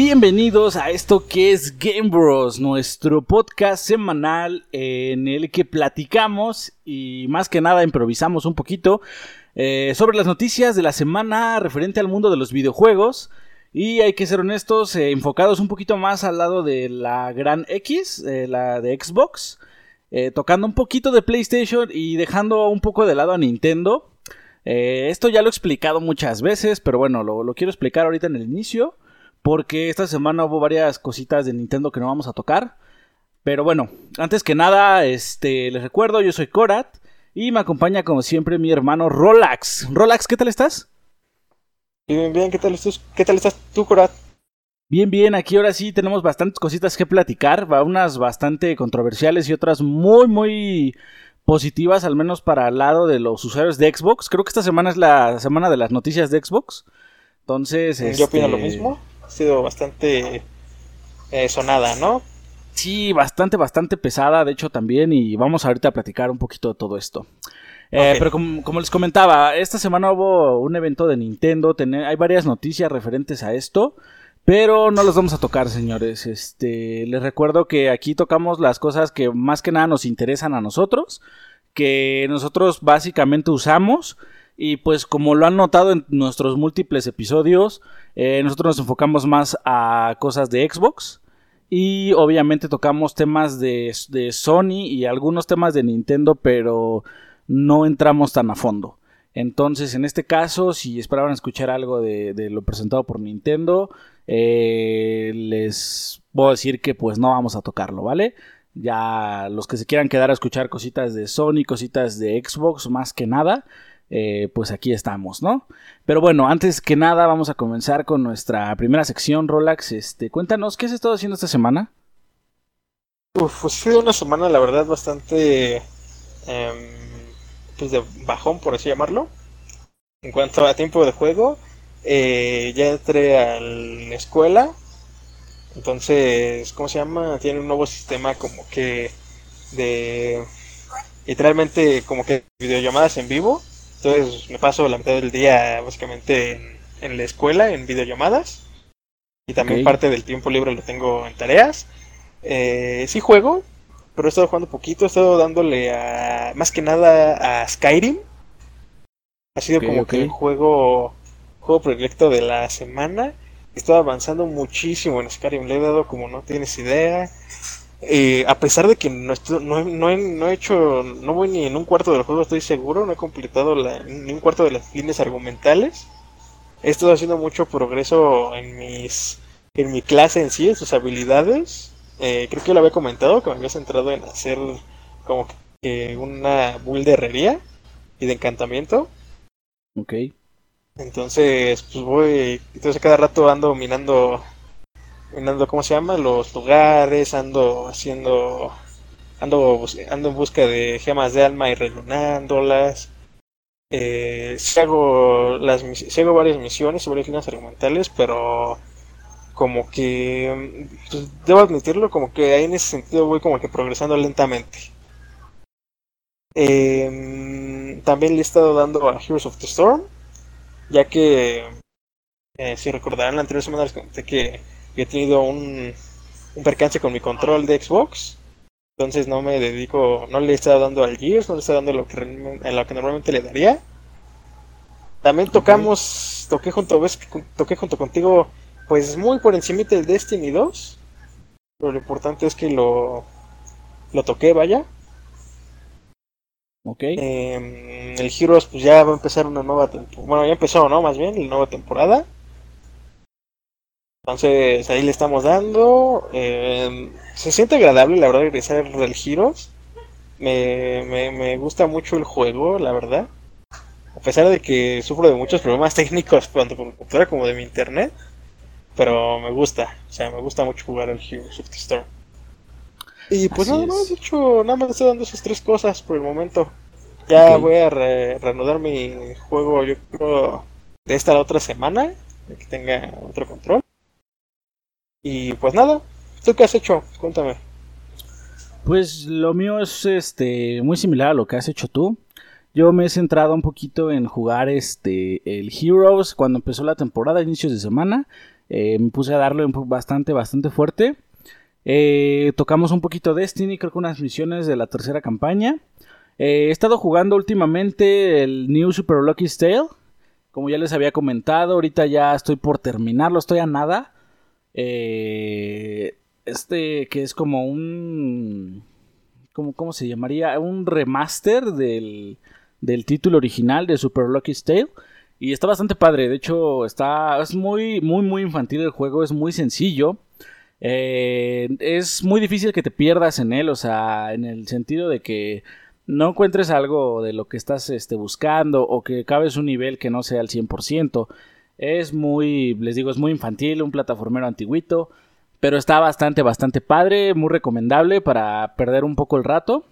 Bienvenidos a esto que es Game Bros, nuestro podcast semanal en el que platicamos y más que nada improvisamos un poquito eh, sobre las noticias de la semana referente al mundo de los videojuegos. Y hay que ser honestos, eh, enfocados un poquito más al lado de la gran X, eh, la de Xbox, tocando un poquito de PlayStation y dejando un poco de lado a Nintendo. esto ya lo he explicado muchas veces, pero bueno, lo, lo quiero explicar ahorita en el inicio porque esta semana hubo varias cositas de Nintendo que no vamos a tocar. Pero bueno, antes que nada, este, les recuerdo, yo soy Korat y me acompaña como siempre mi hermano Rolax. Rolax, ¿qué tal estás? Bien, bien, ¿qué tal estás, qué tal estás tú, Korat? Bien, bien, aquí ahora sí tenemos bastantes cositas que platicar, unas bastante controversiales y otras muy, muy positivas, al menos para el lado de los usuarios de Xbox. Creo que esta semana es la semana de las noticias de Xbox. Entonces, yo opino lo este, mismo ha sido bastante eh, sonada, ¿no? Sí, bastante, bastante pesada, de hecho también, y vamos ahorita a platicar un poquito de todo esto. Eh, pero como, les comentaba, esta semana hubo un evento de Nintendo, hay varias noticias referentes a esto, pero no las vamos a tocar, señores. Este, les recuerdo que aquí tocamos las cosas que más que nada nos interesan a nosotros, que nosotros básicamente usamos y pues como lo han notado en nuestros múltiples episodios, eh, nosotros nos enfocamos más a cosas de Xbox. Y obviamente tocamos temas de, Sony y algunos temas de Nintendo, pero no entramos tan a fondo. Entonces, en este caso, si esperaban escuchar algo de, lo presentado por Nintendo, eh, les puedo decir que pues no vamos a tocarlo, ¿vale? Ya los que se quieran quedar a escuchar cositas de Sony, cositas de Xbox, más que nada, eh, pues aquí estamos, ¿no? Pero bueno, antes que nada vamos a comenzar con nuestra primera sección, Rolax. Este, cuéntanos, ¿qué has estado haciendo esta semana? Uf, pues fue una semana, la verdad, bastante, em, pues de bajón, por así llamarlo. En cuanto a tiempo de juego, eh, ya entré a la escuela, entonces, ¿cómo se llama? Tiene un nuevo sistema como que de literalmente como que videollamadas en vivo entonces me paso la mitad del día básicamente en, la escuela, en videollamadas. Y también parte del tiempo libre lo tengo en tareas. Eh, sí juego, pero he estado jugando poquito. He estado dándole a, más que nada a Skyrim. Ha sido como que el juego, juego proyecto de la semana. He estado avanzando muchísimo en Skyrim. Le he dado como no tienes idea. Eh, a pesar de que no, no, no, he, hecho, no voy ni en un cuarto del juego, estoy seguro, no he completado ni un cuarto de las líneas argumentales. He estado haciendo mucho progreso en mis, en mi clase en sí, en sus habilidades. Eh, creo que lo había comentado, que me había centrado en hacer como que una build de herrería y de encantamiento. Ok. Entonces, pues voy, entonces cada rato ando minando ando, ¿cómo se llama? Los lugares, ando haciendo, ando, ando en busca de gemas de alma y rellenándolas. Eh, hago, las, hago varias misiones, varias líneas argumentales, pero como que, pues, debo admitirlo, como que ahí en ese sentido voy como que progresando lentamente. Em, también le he estado dando a Heroes of the Storm, ya que, eh, si recordarán la anterior semana les comenté que he tenido un, un percance con mi control de Xbox. Entonces no me dedico, no le he estado dando al Gears, no le estado dando lo que, en lo que normalmente le daría. También tocamos, toqué junto, ves, toqué junto contigo, pues muy por encima del Destiny 2. Pero lo importante es que lo, lo toqué, vaya. Ok. Em, el Heroes pues ya va a empezar una nueva temporada. Bueno, ya empezó, ¿no? Más bien, la nueva temporada. Entonces ahí le estamos dando. Eh, se siente agradable, la verdad, regresar al Heroes. Me, me, gusta mucho el juego, la verdad. A pesar de que sufro de muchos problemas técnicos tanto por computadora como de mi internet. Pero me gusta, o sea, me gusta mucho jugar al Heroes of the Storm. Y pues nada más, de hecho, nada más estoy dando esas tres cosas por el momento. Ya voy a reanudar mi juego, yo creo, de esta la otra semana, que tenga otro control. Y pues nada, ¿tú qué has hecho? Cuéntame. Pues lo mío es este muy similar a lo que has hecho tú. Yo me he centrado un poquito en jugar este el Heroes cuando empezó la temporada, inicios de semana. Eh, me puse a darle bastante, bastante fuerte. Eh, tocamos un poquito Destiny, creo que unas misiones de la tercera campaña. he estado jugando últimamente el New Super Lucky Tale. Como ya les había comentado, ahorita ya estoy por terminarlo, estoy a nada. Este que es como un... Como, ¿Cómo se llamaría? Un remaster del, del título original de Super Lucky Tale. Y está bastante padre. De hecho, está. Es muy, muy, muy infantil el juego. Es muy sencillo. Eh, es muy difícil que te pierdas en él. O sea, en el sentido de que no encuentres algo de lo que estás este, buscando. O que cabes un nivel que no sea al 100%. Es muy. Les digo, es muy infantil. Un plataformero antiguito. Pero está bastante, bastante padre. Muy recomendable para perder un poco el rato.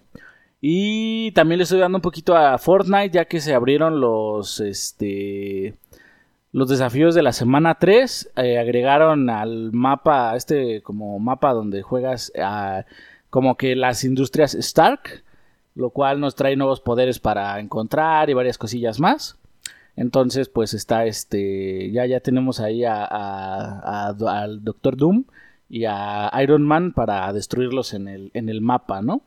Y también le estoy dando un poquito a Fortnite, ya que se abrieron los, este, los desafíos de la semana 3. Eh, agregaron al mapa, este como mapa donde juegas como que las industrias Stark, lo cual nos trae nuevos poderes para encontrar y varias cosillas más. Entonces, pues está este, ya ya tenemos ahí a, al Doctor Doom y a Iron Man para destruirlos en el, en el mapa, ¿no?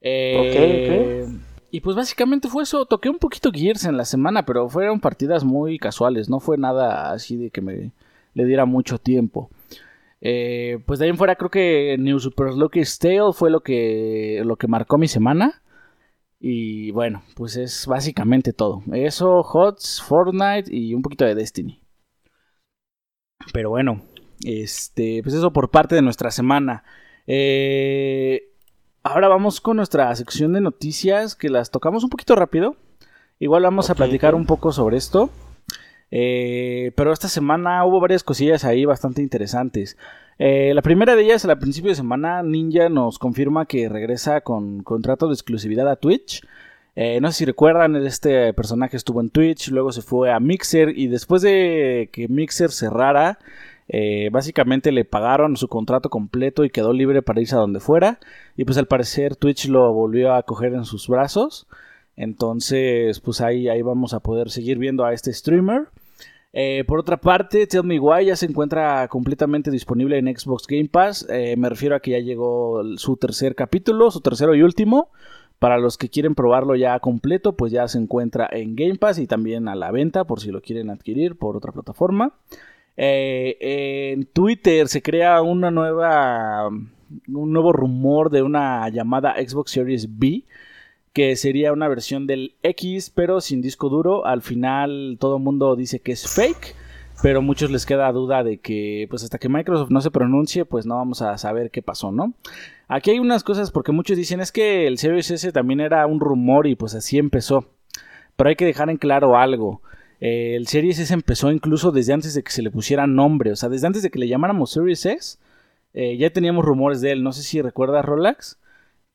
Eh, y pues básicamente fue eso. Toqué un poquito Gears en la semana, pero fueron partidas muy casuales. No fue nada así de que me le diera mucho tiempo. Eh, pues de ahí en fuera creo que New Super Lucky Tale fue lo que, lo que marcó mi semana. Y bueno, pues es básicamente todo. Eso, HOTS, Fortnite y un poquito de Destiny. Pero bueno, este, pues eso por parte de nuestra semana. Eh, Ahora vamos con nuestra sección de noticias que las tocamos un poquito rápido. Igual vamos a platicar un poco sobre esto. Eh, pero esta semana hubo varias cosillas ahí bastante interesantes. Eh, la primera de ellas, al principio de semana, Ninja nos confirma que regresa con contrato de exclusividad a Twitch. Eh, no sé si recuerdan, este personaje estuvo en Twitch, luego se fue a Mixer y después de que Mixer cerrara, eh, básicamente le pagaron su contrato completo y quedó libre para irse a donde fuera. Y pues al parecer Twitch lo volvió a coger en sus brazos. Entonces, pues ahí, ahí vamos a poder seguir viendo a este streamer. Eh, por otra parte, Tell Me Why ya se encuentra completamente disponible en Xbox Game Pass. Eh, me refiero a que ya llegó su tercer capítulo, su tercero y último. Para los que quieren probarlo ya completo, pues ya se encuentra en Game Pass y también a la venta por si lo quieren adquirir por otra plataforma. Eh, en Twitter se crea una nueva, un nuevo rumor de una llamada Xbox Series B, que sería una versión del X, pero sin disco duro. Al final todo el mundo dice que es fake, pero muchos les queda duda de que, pues hasta que Microsoft no se pronuncie, pues no vamos a saber qué pasó, ¿no? Aquí hay unas cosas porque muchos dicen es que el Series S también era un rumor y pues así empezó. Pero hay que dejar en claro algo. Eh, el Series S empezó incluso desde antes de que se le pusiera nombre, o sea, desde antes de que le llamáramos Series S, eh, ya teníamos rumores de él. No sé si recuerdas, Rolex,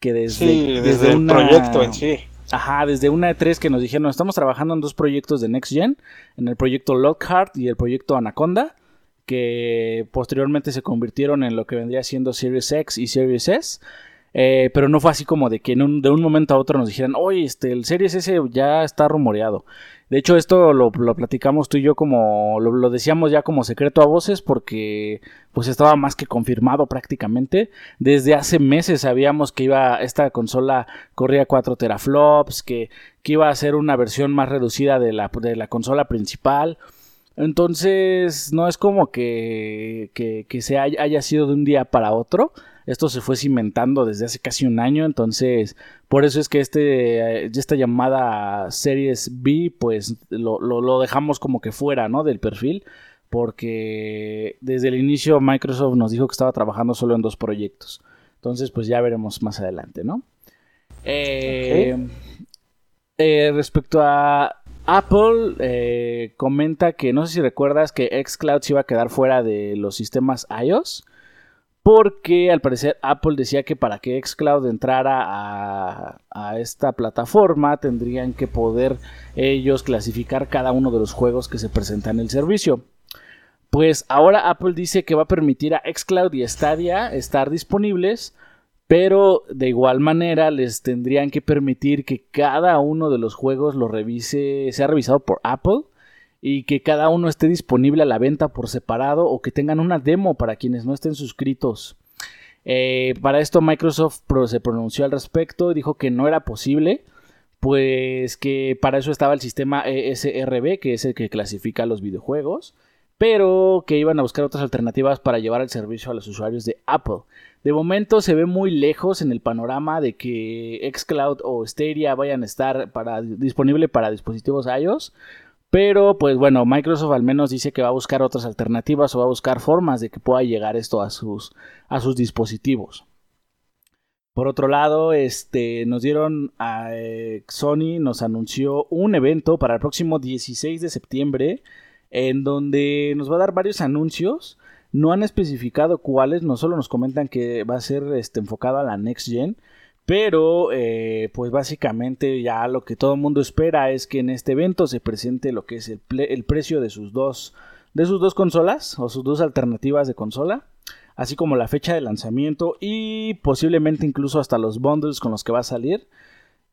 que desde, desde, el proyecto en sí. Ajá, desde una E3 que nos dijeron, estamos trabajando en dos proyectos de Next Gen, en el proyecto Lockhart y el proyecto Anaconda, que posteriormente se convirtieron en lo que vendría siendo Series X y Series S. Eh, pero no fue así como de que de un momento a otro nos dijeran, oye, este, el Series S ya está rumoreado. De hecho, esto lo, platicamos tú y yo como, lo, decíamos ya como secreto a voces porque pues estaba más que confirmado prácticamente. Desde hace meses sabíamos que iba, esta consola corría 4 teraflops, que, que iba a ser una versión más reducida de la, de la consola principal. Entonces, no es como que, que, que se haya sido de un día para otro. Esto se fue cimentando desde hace casi un año, entonces por eso es que este, esta llamada Series B, pues lo, lo, dejamos como que fuera, ¿no? Del perfil, porque desde el inicio Microsoft nos dijo que estaba trabajando solo en dos proyectos. Entonces, pues ya veremos más adelante, ¿no? Eh, eh, respecto a Apple, eh, comenta que no sé si recuerdas que Xcloud se iba a quedar fuera de los sistemas iOS porque al parecer Apple decía que para que Xcloud entrara a, esta plataforma tendrían que poder ellos clasificar cada uno de los juegos que se presentan en el servicio. Pues ahora Apple dice que va a permitir a Xcloud y Stadia estar disponibles, pero de igual manera les tendrían que permitir que cada uno de los juegos lo revise, sea revisado por Apple y que cada uno esté disponible a la venta por separado o que tengan una demo para quienes no estén suscritos. Eh, para esto Microsoft se pronunció al respecto y dijo que no era posible, pues que para eso estaba el sistema ESRB, que es el que clasifica los videojuegos, pero que iban a buscar otras alternativas para llevar el servicio a los usuarios de Apple. De momento se ve muy lejos en el panorama de que xCloud o Stadia vayan a estar para, disponible para dispositivos iOS, pero pues bueno, Microsoft al menos dice que va a buscar otras alternativas o va a buscar formas de que pueda llegar esto a sus, a sus dispositivos. Por otro lado, este, nos dieron a eh, Sony, nos anunció un evento para el próximo 16 de septiembre, en donde nos va a dar varios anuncios. No han especificado cuáles, no solo nos comentan que va a ser este, enfocado a la Next Gen, pero, eh, pues básicamente ya lo que todo el mundo espera es que en este evento se presente lo que es el, precio de sus, dos, de sus dos consolas o sus dos alternativas de consola, así como la fecha de lanzamiento y posiblemente incluso hasta los bundles con los que va a salir.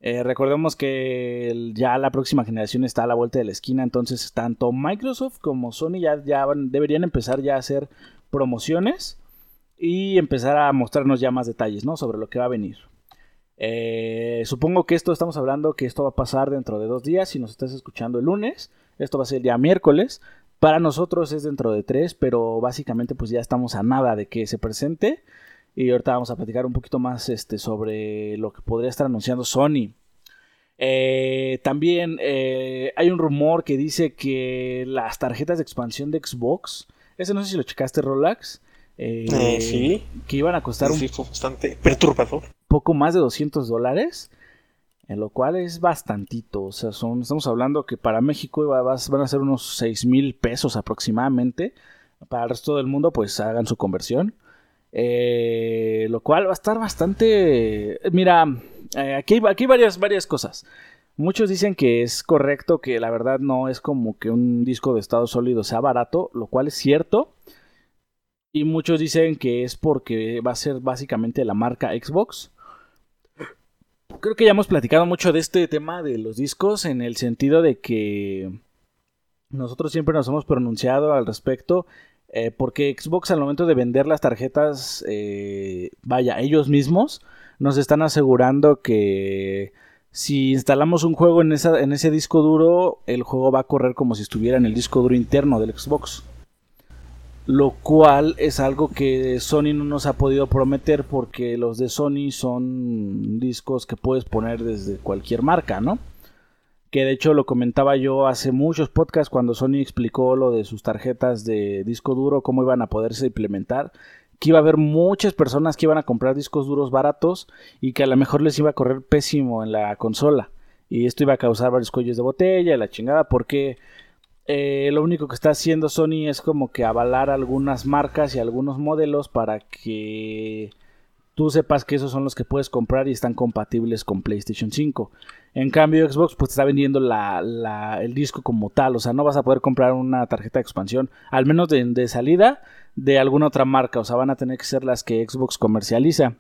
Eh, recordemos que ya la próxima generación está a la vuelta de la esquina, entonces tanto Microsoft como Sony ya deberían empezar ya a hacer promociones y empezar a mostrarnos ya más detalles ¿no? sobre lo que va a venir. Eh, supongo que esto estamos hablando que esto va a pasar dentro de dos días. Si nos estás escuchando el lunes, esto va a ser el día miércoles. Para nosotros es dentro de tres, pero básicamente pues ya estamos a nada de que se presente. Y ahorita vamos a platicar un poquito más este, sobre lo que podría estar anunciando Sony. Eh, también eh, hay un rumor que dice que las tarjetas de expansión de Xbox, ese no sé si lo checaste Rolex, sí. que iban a costar un bastante perturbador poco más de 200 dólares, en lo cual es bastantito. O sea, estamos hablando que para México van a ser unos 6 mil pesos aproximadamente. Para el resto del mundo, pues hagan su conversión. Eh, lo cual va a estar bastante. Mira, eh, aquí, hay, aquí varias, varias cosas. Muchos dicen que es correcto, que la verdad no es como que un disco de estado sólido sea barato, lo cual es cierto. Y muchos dicen que es porque va a ser básicamente la marca Xbox creo que ya hemos platicado mucho de este tema de los discos en el sentido de que nosotros siempre nos hemos pronunciado al respecto eh, porque Xbox al momento de vender las tarjetas, eh, vaya, ellos mismos nos están asegurando que si instalamos un juego en, ese disco duro, el juego va a correr como si estuviera en el disco duro interno del Xbox lo cual es algo que Sony no nos ha podido prometer porque los de Sony son discos que puedes poner desde cualquier marca, ¿no? Que de hecho lo comentaba yo hace muchos podcasts cuando Sony explicó lo de sus tarjetas de disco duro, cómo iban a poderse implementar, que iba a haber muchas personas que iban a comprar discos duros baratos y que a lo mejor les iba a correr pésimo en la consola. Y esto iba a causar varios cuellos de botella la chingada porque eh, lo único que está haciendo Sony es como que avalar algunas marcas y algunos modelos para que tú sepas que esos son los que puedes comprar y están compatibles con PlayStation 5. En cambio, Xbox pues está vendiendo el disco como tal, o sea, no vas a poder comprar una tarjeta de expansión, al menos de, salida, de alguna otra marca, o sea, van a tener que ser las que Xbox comercializa.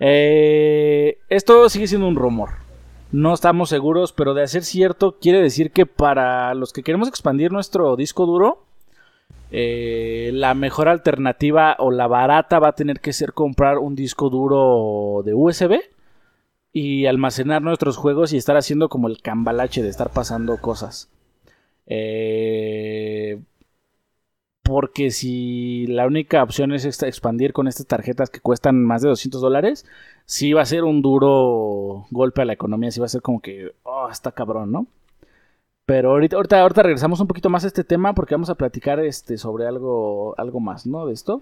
Eh, esto sigue siendo un rumor. No estamos seguros, pero de ser cierto, quiere decir que para los que queremos expandir nuestro disco duro, eh, la mejor alternativa o la barata va a tener que ser comprar un disco duro de USB y almacenar nuestros juegos y estar haciendo como el cambalache de estar pasando cosas. Eh, porque si la única opción es expandir con estas tarjetas que cuestan más de 200 dólares, sí va a ser un duro golpe a la economía, sí va a ser como que, oh, está cabrón, ¿no? Pero ahorita, ahorita, regresamos un poquito más a este tema porque vamos a platicar este, sobre algo, algo más, ¿no? De esto.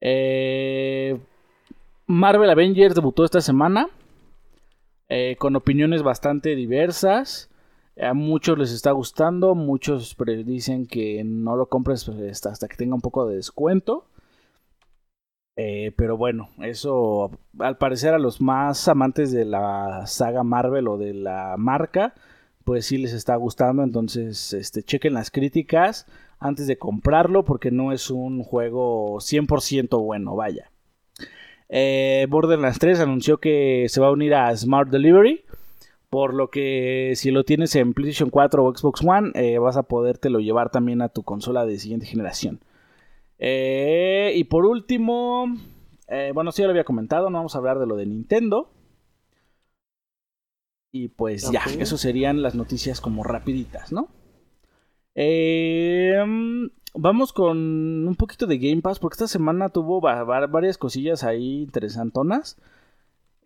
Eh, Marvel Avengers debutó esta semana eh, con opiniones bastante diversas. A muchos les está gustando, muchos dicen que no lo compres pues, hasta que tenga un poco de descuento. Eh, pero bueno, eso al parecer a los más amantes de la saga Marvel o de la marca, pues sí les está gustando. Entonces, este, chequen las críticas antes de comprarlo porque no es un juego 100% bueno, vaya. Eh, Borderlands 3 anunció que se va a unir a Smart Delivery Por lo que si lo tienes en PlayStation 4 o Xbox One, eh, vas a podértelo llevar también a tu consola de siguiente generación. Eh, y por último, eh, bueno, sí ya lo había comentado, no vamos a hablar de lo de Nintendo. Y pues ya, eso serían las noticias como rapiditas, ¿no? vamos con un poquito de Game Pass, porque esta semana tuvo varias cosillas ahí interesantonas.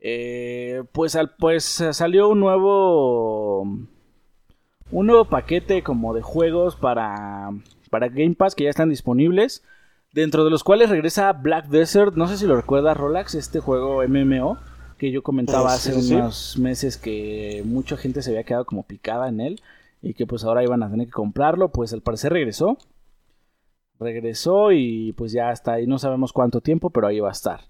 Eh, pues, pues salió un nuevo. Un nuevo paquete como de juegos para, para Game Pass que ya están disponibles. Dentro de los cuales regresa Black Desert. No sé si lo recuerda Rolax, este juego MMO. Que yo comentaba hace unos meses que mucha gente se había quedado como picada en él. Y que pues ahora iban a tener que comprarlo. Pues al parecer regresó regresó y pues ya está ahí, no sabemos cuánto tiempo, pero ahí va a estar.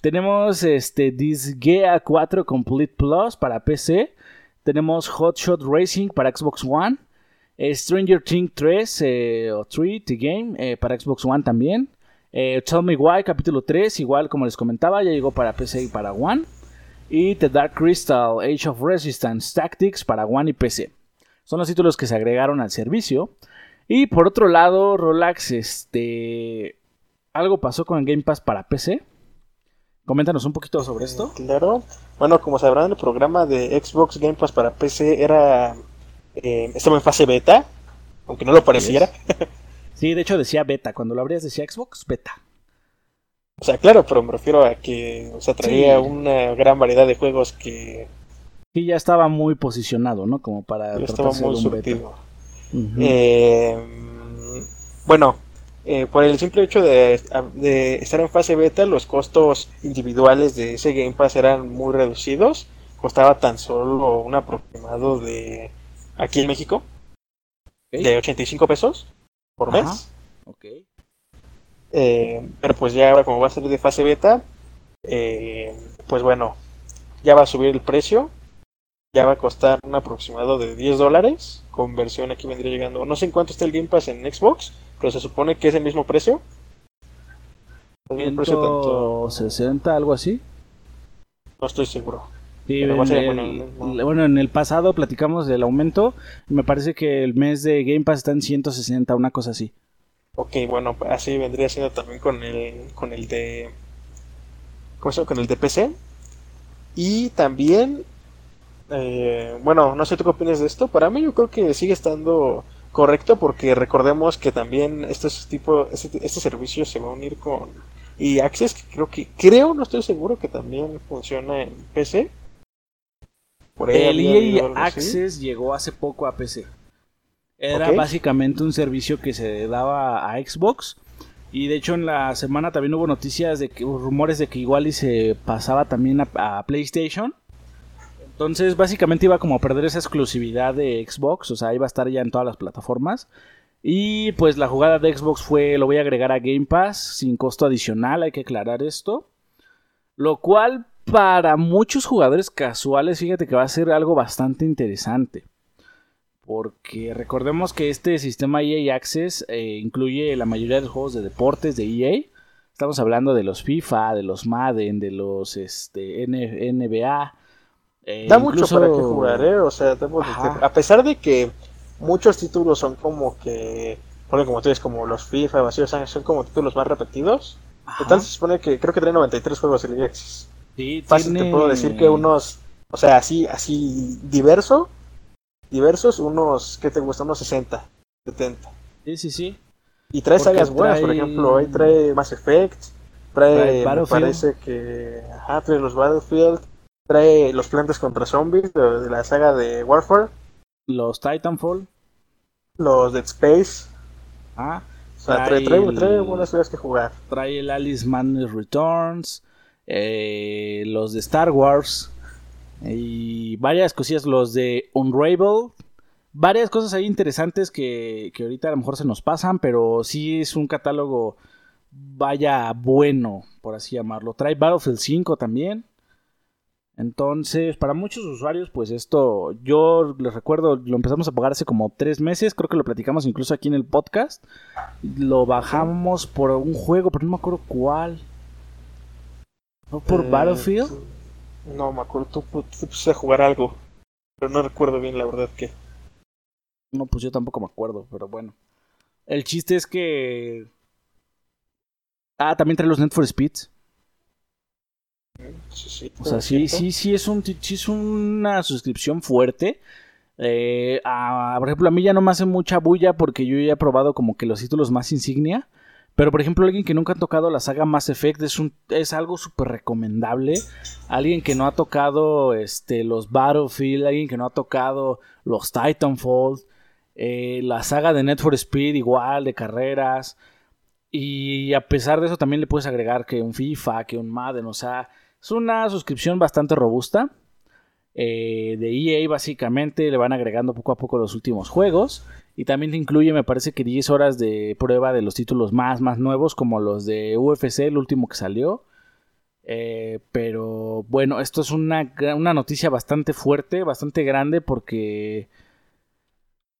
Tenemos este Disgaea 4 Complete Plus para PC, tenemos Hotshot Racing para Xbox One, eh, Stranger Things 3 eh, o 3 The Game eh, para Xbox One también. Tell Me Why capítulo 3, igual como les comentaba, ya llegó para PC y para One. Y The Dark Crystal Age of Resistance Tactics para One y PC. Son los títulos que se agregaron al servicio. Y por otro lado, Rolax, este. Algo pasó con el Game Pass para PC. Coméntanos un poquito sobre esto. Claro. Bueno, como sabrán, el programa de Xbox Game Pass para PC era. Eh, estaba en fase beta, aunque no lo pareciera. Sí, de hecho decía beta. Cuando lo abrías decía Xbox beta. O sea, claro, pero me refiero a que o sea, traía una gran variedad de juegos que. Sí, ya estaba muy posicionado, ¿no? Como para. Ya estaba muy surtido. Eh, bueno, eh, por el simple hecho de, estar en fase beta, los costos individuales de ese Game Pass eran muy reducidos. Costaba tan solo un aproximado de, aquí en México, de 85 pesos por mes. Eh, pero pues ya ahora como va a ser de fase beta, pues bueno, ya va a subir el precio ya va a costar un aproximado de 10 dólares. Conversión aquí vendría llegando. No sé en cuánto está el Game Pass en Xbox, pero se supone que es el mismo precio. El precio tanto... 60, algo así. No estoy seguro. bueno, en el pasado platicamos del aumento. Me parece que el mes de Game Pass está en 160, una cosa así. Ok, bueno, así vendría siendo también con el, con el de. ¿Cómo se llama? Con el de PC. Y también eh, bueno, no sé tú qué opinas de esto. Para mí yo creo que sigue estando correcto porque recordemos que también estos tipo, este, este servicio se va a unir con y Access, que creo que creo, no estoy seguro que también funciona en PC. el EA Access llegó hace poco a PC. Era básicamente un servicio que se daba a Xbox. Y de hecho en la semana también hubo noticias de que rumores de que igual y se pasaba también a PlayStation. Entonces, básicamente iba como a perder esa exclusividad de Xbox, o sea, iba a estar ya en todas las plataformas. Y pues la jugada de Xbox fue, lo voy a agregar a Game Pass sin costo adicional, hay que aclarar esto. Lo cual para muchos jugadores casuales, fíjate que va a ser algo bastante interesante. Porque recordemos que este sistema EA Access eh, incluye la mayoría de juegos de deportes de EA. Estamos hablando de los FIFA, de los Madden, de los este, NBA, eh, da mucho para que jugar, ¿eh? O sea, a pesar de que muchos títulos son como que, como tú dices, como los FIFA, vacíos, son como títulos más repetidos. Total, se supone que creo que trae 93 juegos en Access. Sí, Fácil te puedo decir que unos, o sea, así, así diverso, diversos, unos, ¿qué te gusta? Unos 60, 70. Sí, sí, sí. Y trae sagas buenas, por ejemplo, ahí trae Mass Effect, trae, me parece que, ajá, trae los Battlefield, Trae los plantas contra zombies de, la saga de Warfare. Los Titanfall. Los Dead Space. Ah. O sea, trae, trae, buenas cosas que jugar. Trae el Alice Man Returns. Eh, los de Star Wars. Y varias cosillas. Los de Unravel. Varias cosas ahí interesantes que, que ahorita a lo mejor se nos pasan. Pero sí es un catálogo. Vaya bueno, por así llamarlo. Trae Battlefield 5 también. Entonces, para muchos usuarios, pues esto, yo les recuerdo, lo empezamos a pagar hace como tres meses, creo que lo platicamos incluso aquí en el podcast. Lo bajamos por un juego, pero no me acuerdo cuál. ¿No por eh, Battlefield? No, me acuerdo, tú, pusiste a jugar algo. Pero no recuerdo bien la verdad que. No, pues yo tampoco me acuerdo, pero bueno. El chiste es que. Ah, también trae los Net for Speeds. Sí, sí, O sea, sí, sí, sí es, un, sí es una suscripción fuerte. Eh, a- por ejemplo, a mí ya no me hace mucha bulla porque yo ya he probado como que los títulos más insignia. Pero, por ejemplo, alguien que nunca ha tocado la saga Mass Effect es, un, es algo súper recomendable. Alguien que no ha tocado este, los Battlefield, alguien que no ha tocado los Titanfall, eh, la saga de Net for Speed igual, de carreras. Y a pesar de eso también le puedes agregar que un FIFA, que un Madden, o sea, es una suscripción bastante robusta. Eh, de EA básicamente le van agregando poco a poco los últimos juegos. Y también te incluye, me parece que 10 horas de prueba de los títulos más, más nuevos, como los de UFC, el último que salió. Eh, pero bueno, esto es una, una noticia bastante fuerte, bastante grande, porque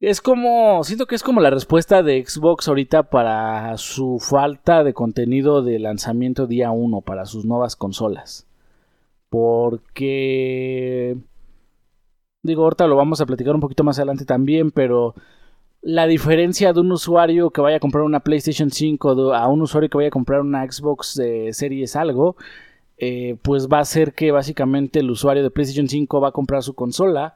es como, siento que es como la respuesta de Xbox ahorita para su falta de contenido de lanzamiento día 1 para sus nuevas consolas. Porque... Digo, ahorita lo vamos a platicar un poquito más adelante también, pero la diferencia de un usuario que vaya a comprar una PlayStation 5 de- a un usuario que vaya a comprar una Xbox Series algo, eh, pues va a ser que básicamente el usuario de PlayStation 5 va a comprar su consola,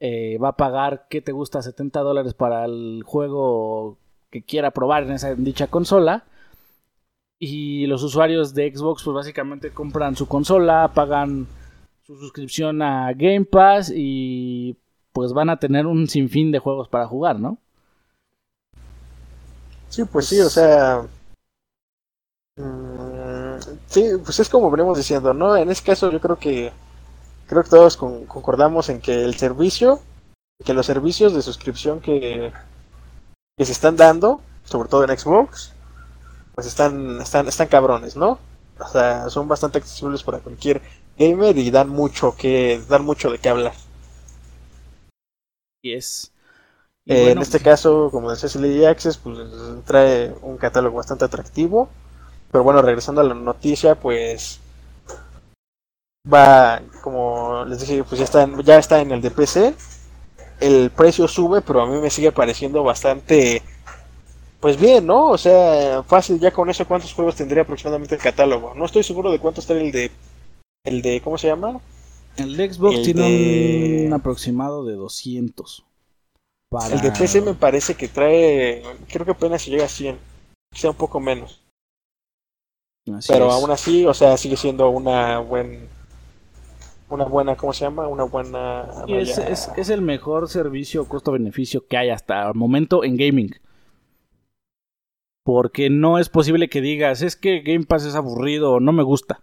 eh, va a pagar, ¿qué te gusta? 70 dólares para el juego que quiera probar en esa en dicha consola. Y los usuarios de Xbox pues básicamente compran su consola, pagan su suscripción a Game Pass y pues van a tener un sinfín de juegos para jugar, ¿no? Sí, pues sí, o sea. mm, sí, pues es como venimos diciendo, ¿no? En ese caso yo creo que. Creo que todos con- concordamos en que el servicio. Que los servicios de suscripción que. Que se están dando, sobre todo en Xbox. Pues están, están, están cabrones, ¿no? O sea, son bastante accesibles para cualquier gamer y dan mucho que. dan mucho de qué hablar. Y Eh, bueno, En este caso, como decía Silly Access, pues trae un catálogo bastante atractivo. Pero bueno, regresando a la noticia, pues va, como les dije, pues ya está, en, ya está en el de PC. El precio sube, pero a mí me sigue pareciendo bastante, pues bien, ¿no? O sea, fácil, ya con eso, ¿cuántos juegos tendría aproximadamente el catálogo? No estoy seguro de cuánto está el de, el de, ¿cómo se llama? el de Xbox el tiene de- un aproximado de 200. Para... El de PC me parece que trae, creo que apenas llega a 100, quizá un poco menos. Así Pero es. aún así, o sea, sigue siendo una buen una buena, ¿cómo se llama? Una buena es- es el mejor servicio costo-beneficio que hay hasta el momento en gaming. Porque no es posible que digas, es que Game Pass es aburrido no me gusta.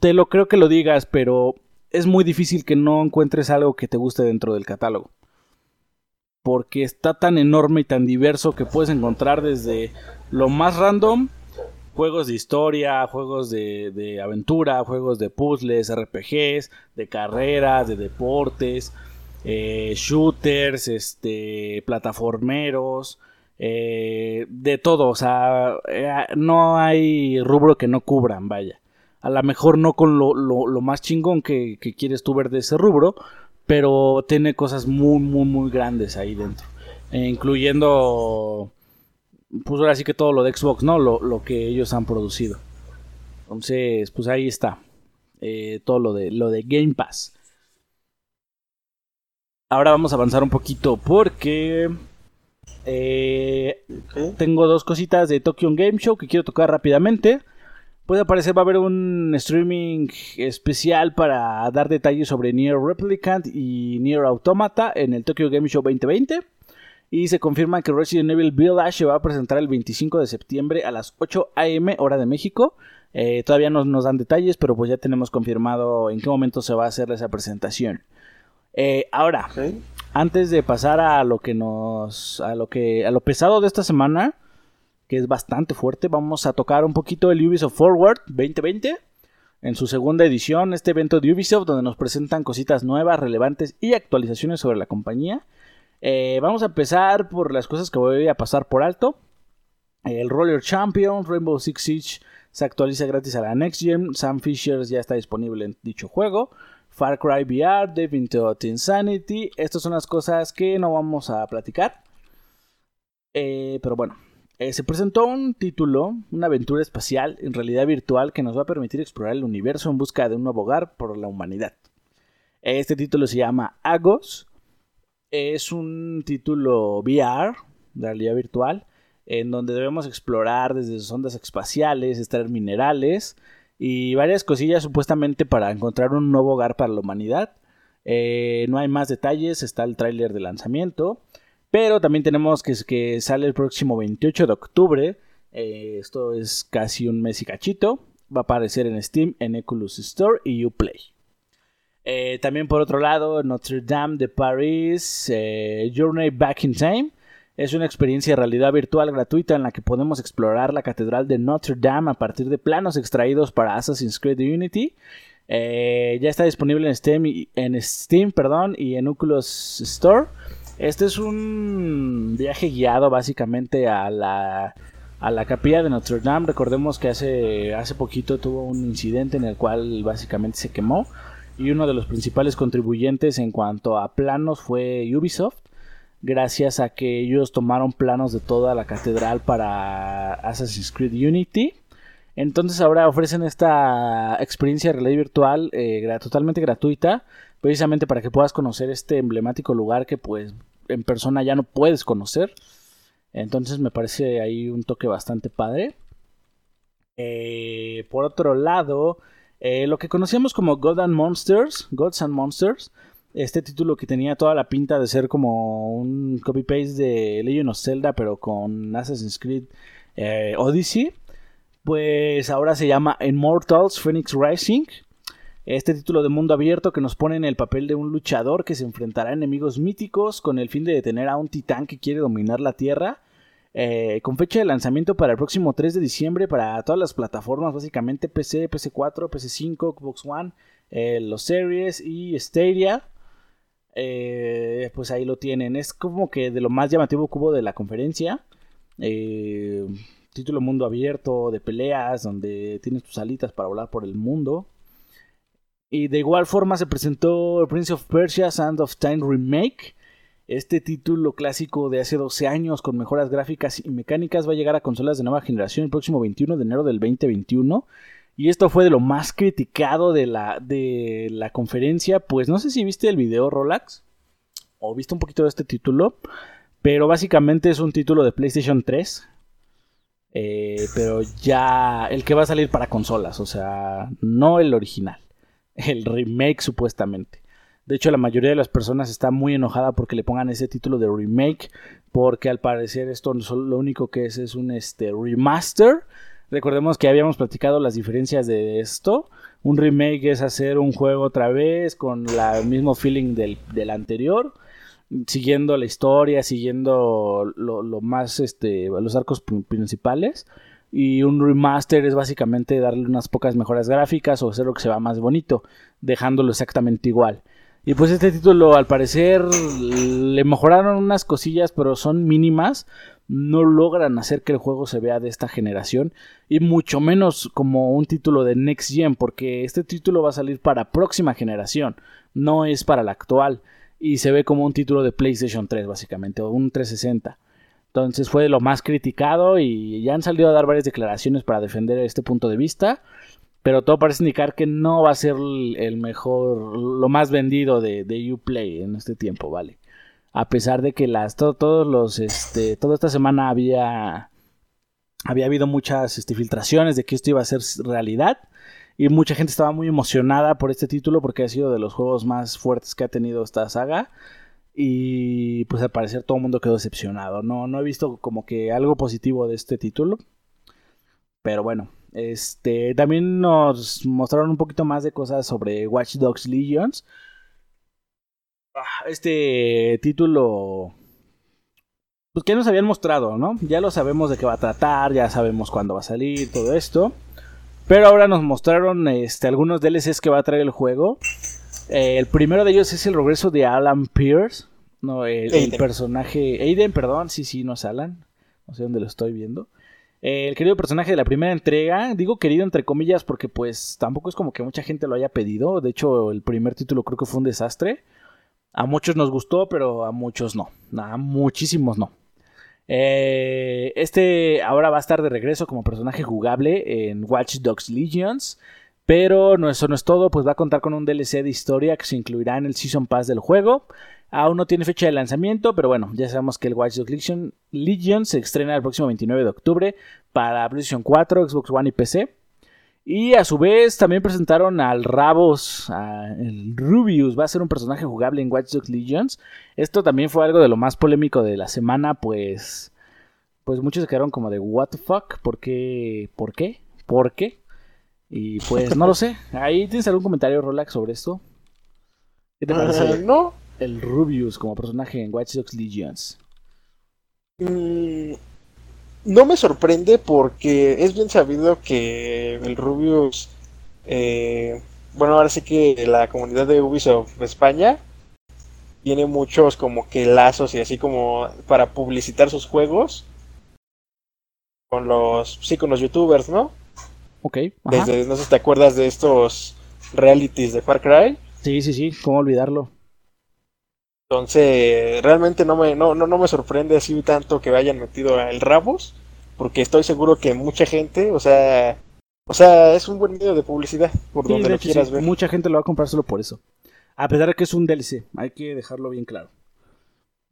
Te lo creo que lo digas, pero es muy difícil que no encuentres algo que te guste dentro del catálogo. Porque está tan enorme y tan diverso que puedes encontrar desde lo más random, juegos de historia, juegos de, de aventura, juegos de puzzles, RPGs, de carreras, de deportes, eh, shooters, este, plataformeros, eh, de todo. O sea, eh, no hay rubro que no cubran, vaya. A lo mejor no con lo, más chingón que, quieres tú ver de ese rubro, pero tiene cosas muy, muy, muy grandes ahí dentro. Eh, incluyendo, pues ahora sí que todo lo de Xbox, ¿no? Lo, lo que ellos han producido. Entonces, pues ahí está. Todo lo de, lo de Game Pass. Ahora vamos a avanzar un poquito porque eh, tengo dos cositas de Tokyo Game Show que quiero tocar rápidamente. Puede aparecer, va a haber un streaming especial para dar detalles sobre Nier Replicant y Nier Automata en el Tokyo Game Show 2020. Y se confirma que Resident Evil Village se va a presentar el 25 de septiembre a las 8 am hora de México. Eh, todavía no nos dan detalles, pero pues ya tenemos confirmado en qué momento se va a hacer esa presentación. Eh, ahora. Antes de pasar a lo que nos a lo que a lo pesado de esta semana que es bastante fuerte vamos a tocar un poquito el Ubisoft Forward 2020 en su segunda edición este evento de Ubisoft donde nos presentan cositas nuevas relevantes y actualizaciones sobre la compañía. Eh, vamos a empezar por las cosas que voy a pasar por alto. El Roller Champion Rainbow Six Siege se actualiza gratis a la Next Gen Sam Fisher ya está disponible en dicho juego Far Cry VR, Devin Insanity. Estas son las cosas que no vamos a platicar. Eh, pero bueno, eh, se presentó un título, una aventura espacial en realidad virtual que nos va a permitir explorar el universo en busca de un nuevo hogar por la humanidad. Este título se llama Agos. Es un título VR, de realidad virtual, en donde debemos explorar desde ondas espaciales, extraer minerales y varias cosillas supuestamente para encontrar un nuevo hogar para la humanidad. Eh, no hay más detalles, está el tráiler de lanzamiento. Pero también tenemos que, sale el próximo 28 de octubre. Eh, esto es casi un mes y cachito. Va a aparecer en Steam, en Oculus Store y Uplay. Eh, también por otro lado, Notre Dame de París, eh, Journey Back in Time. Es una experiencia de realidad virtual gratuita en la que podemos explorar la Catedral de Notre Dame a partir de planos extraídos para Assassin's Creed Unity. ya está disponible en Steam, en Steam perdón, y en Oculus Store. Este es un viaje guiado básicamente a la, a la capilla de Notre Dame. Recordemos que hace, hace poquito tuvo un incidente en el cual básicamente se quemó. Y uno de los principales contribuyentes en cuanto a planos fue Ubisoft. Gracias a que ellos tomaron planos de toda la catedral para Assassin's Creed Unity. Entonces ahora ofrecen esta experiencia de realidad virtual eh, totalmente gratuita precisamente para que puedas conocer este emblemático lugar que pues en persona ya no puedes conocer. Entonces me parece ahí un toque bastante padre. Eh, por otro lado, eh, lo que conocíamos como God and Monsters, Gods and Monsters, este título que tenía toda la pinta de ser como un copy-paste de Legend of Zelda, pero con Assassin's Creed eh, Odyssey, pues ahora se llama Immortals Phoenix Rising. Este título de mundo abierto que nos pone en el papel de un luchador que se enfrentará a enemigos míticos con el fin de detener a un titán que quiere dominar la Tierra. Eh, con fecha de lanzamiento para el próximo 3 de diciembre para todas las plataformas, básicamente PC, PC4, PC5, Xbox One, eh, los Series y Stadia. Eh, pues ahí lo tienen. Es como que de lo más llamativo que hubo de la conferencia. título mundo abierto de peleas, donde tienes tus alitas para volar por el mundo. Y de igual forma se presentó Prince of Persia Sand of Time Remake. Este título clásico de hace 12 años con mejoras gráficas y mecánicas va a llegar a consolas de nueva generación el próximo 21 de enero del 2021. Y esto fue de lo más criticado de la, de la conferencia. Pues no sé si viste el video, Rolax. O viste un poquito de este título. Pero básicamente es un título de PlayStation 3. Eh, pero ya el que va a salir para consolas. O sea, no el original el remake supuestamente. De hecho, la mayoría de las personas está muy enojada porque le pongan ese título de remake, porque al parecer esto lo único que es es un este, remaster. Recordemos que habíamos platicado las diferencias de esto. Un remake es hacer un juego otra vez con el mismo feeling del, anterior, siguiendo la historia, siguiendo lo, lo más, este, los arcos principales. Y un remaster es básicamente darle unas pocas mejoras gráficas o hacer lo que se va más bonito, dejándolo exactamente igual. Y pues este título al parecer le mejoraron unas cosillas, pero son mínimas. No logran hacer que el juego se vea de esta generación. Y mucho menos como un título de Next Gen, porque este título va a salir para próxima generación. No es para la actual. Y se ve como un título de PlayStation 3 básicamente, o un 360. Entonces fue lo más criticado y ya han salido a dar varias declaraciones para defender este punto de vista. Pero todo parece indicar que no va a ser el mejor, lo más vendido de, de Uplay en este tiempo, ¿vale? A pesar de que las, todos los, este, toda esta semana había, había habido muchas este, filtraciones de que esto iba a ser realidad. Y mucha gente estaba muy emocionada por este título porque ha sido de los juegos más fuertes que ha tenido esta saga. Y pues al parecer todo el mundo quedó decepcionado. No, no he visto como que algo positivo de este título. Pero bueno, este también nos mostraron un poquito más de cosas sobre Watch Dogs Legions. Ah, este título pues que nos habían mostrado, ¿no? Ya lo sabemos de qué va a tratar, ya sabemos cuándo va a salir, todo esto. Pero ahora nos mostraron este, algunos DLCs que va a traer el juego. Eh, el primero de ellos es el regreso de Alan Pierce. No, el, personaje. Aiden, perdón, sí, sí, no es Alan. No sé dónde lo estoy viendo. el querido personaje de la primera entrega, digo querido entre comillas porque pues tampoco es como que mucha gente lo haya pedido, de hecho el primer título creo que fue un desastre. A muchos nos gustó, pero a muchos no, a muchísimos no. Eh, este ahora va a estar de regreso como personaje jugable en Watch Dogs Legions. Pero no, eso no es todo, pues va a contar con un DLC de historia que se incluirá en el Season Pass del juego. Aún no tiene fecha de lanzamiento, pero bueno, ya sabemos que el Watch Dogs Legion, se estrena el próximo 29 de octubre para PlayStation 4, Xbox One y PC. Y a su vez también presentaron al Rabos, el Rubius, va a ser un personaje jugable en Watch Dogs Legions. Esto también fue algo de lo más polémico de la semana, pues pues muchos se quedaron como de what the fuck, ¿por qué? ¿Por qué? ¿Por qué? Y pues no lo sé. Ahí tienes algún comentario, Rolax, sobre esto. ¿Qué te parece? no. El Rubius como personaje en Watch Dogs Legions. Mm, no me sorprende porque es bien sabido que el Rubius. Eh, bueno, ahora sí que la comunidad de Ubisoft España tiene muchos como que lazos y así como para publicitar sus juegos con los sí con los youtubers, ¿no? Ok. Desde, no sé si te acuerdas de estos realities de Far Cry. Sí, sí, sí, cómo olvidarlo. Entonces, realmente no me, no, no, me sorprende así tanto que hayan metido el Rabos, porque estoy seguro que mucha gente, o sea, o sea, es un buen medio de publicidad, por donde lo quieras ver. Mucha gente lo va a comprar solo por eso. A pesar de que es un DLC, hay que dejarlo bien claro.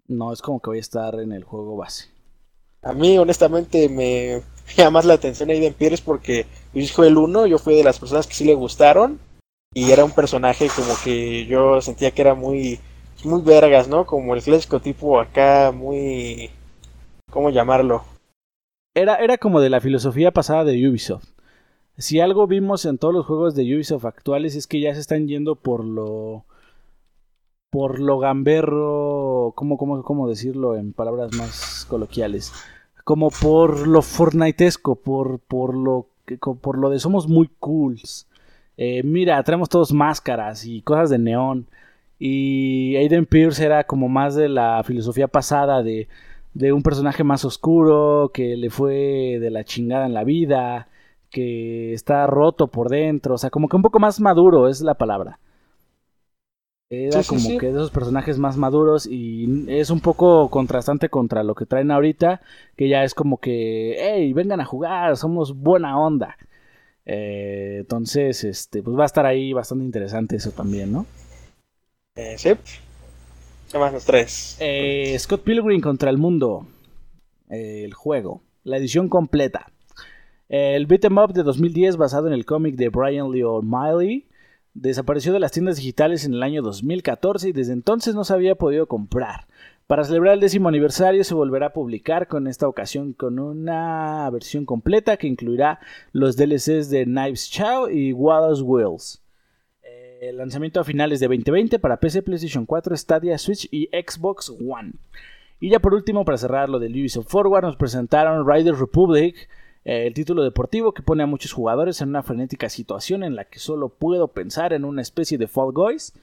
No es como que voy a estar en el juego base. A mí, honestamente, me llama más la atención Aiden Pierce porque hijo el 1, yo fui de las personas que sí le gustaron y era un personaje como que yo sentía que era muy muy vergas, ¿no? Como el clásico tipo acá muy ¿cómo llamarlo? Era era como de la filosofía pasada de Ubisoft. Si algo vimos en todos los juegos de Ubisoft actuales es que ya se están yendo por lo por lo gamberro, ¿cómo, cómo, cómo decirlo en palabras más coloquiales? como por lo fortnitesco, por, por, lo, por lo de somos muy cools. Eh, mira, traemos todos máscaras y cosas de neón. Y Aiden Pierce era como más de la filosofía pasada de, de un personaje más oscuro, que le fue de la chingada en la vida, que está roto por dentro, o sea, como que un poco más maduro es la palabra. Era como que de esos personajes más maduros y es un poco contrastante contra lo que traen ahorita, que ya es como que, hey, vengan a jugar, somos buena onda. Eh, entonces, este, pues va a estar ahí bastante interesante eso también, ¿no? Eh, sí. ¿Qué más los tres? Eh, Scott Pilgrim contra el mundo. el juego. La edición completa. El beat'em up de 2010 basado en el cómic de Brian Lee O'Malley Desapareció de las tiendas digitales en el año 2014 y desde entonces no se había podido comprar. Para celebrar el décimo aniversario se volverá a publicar con esta ocasión con una versión completa que incluirá los DLCs de Knives Chow y Wallace Wills. El lanzamiento a finales de 2020 para PC, PlayStation 4, Stadia, Switch y Xbox One. Y ya por último, para cerrar lo del Ubisoft Forward, nos presentaron Rider Republic, eh, el título deportivo que pone a muchos jugadores en una frenética situación en la que solo puedo pensar en una especie de Fall Guys.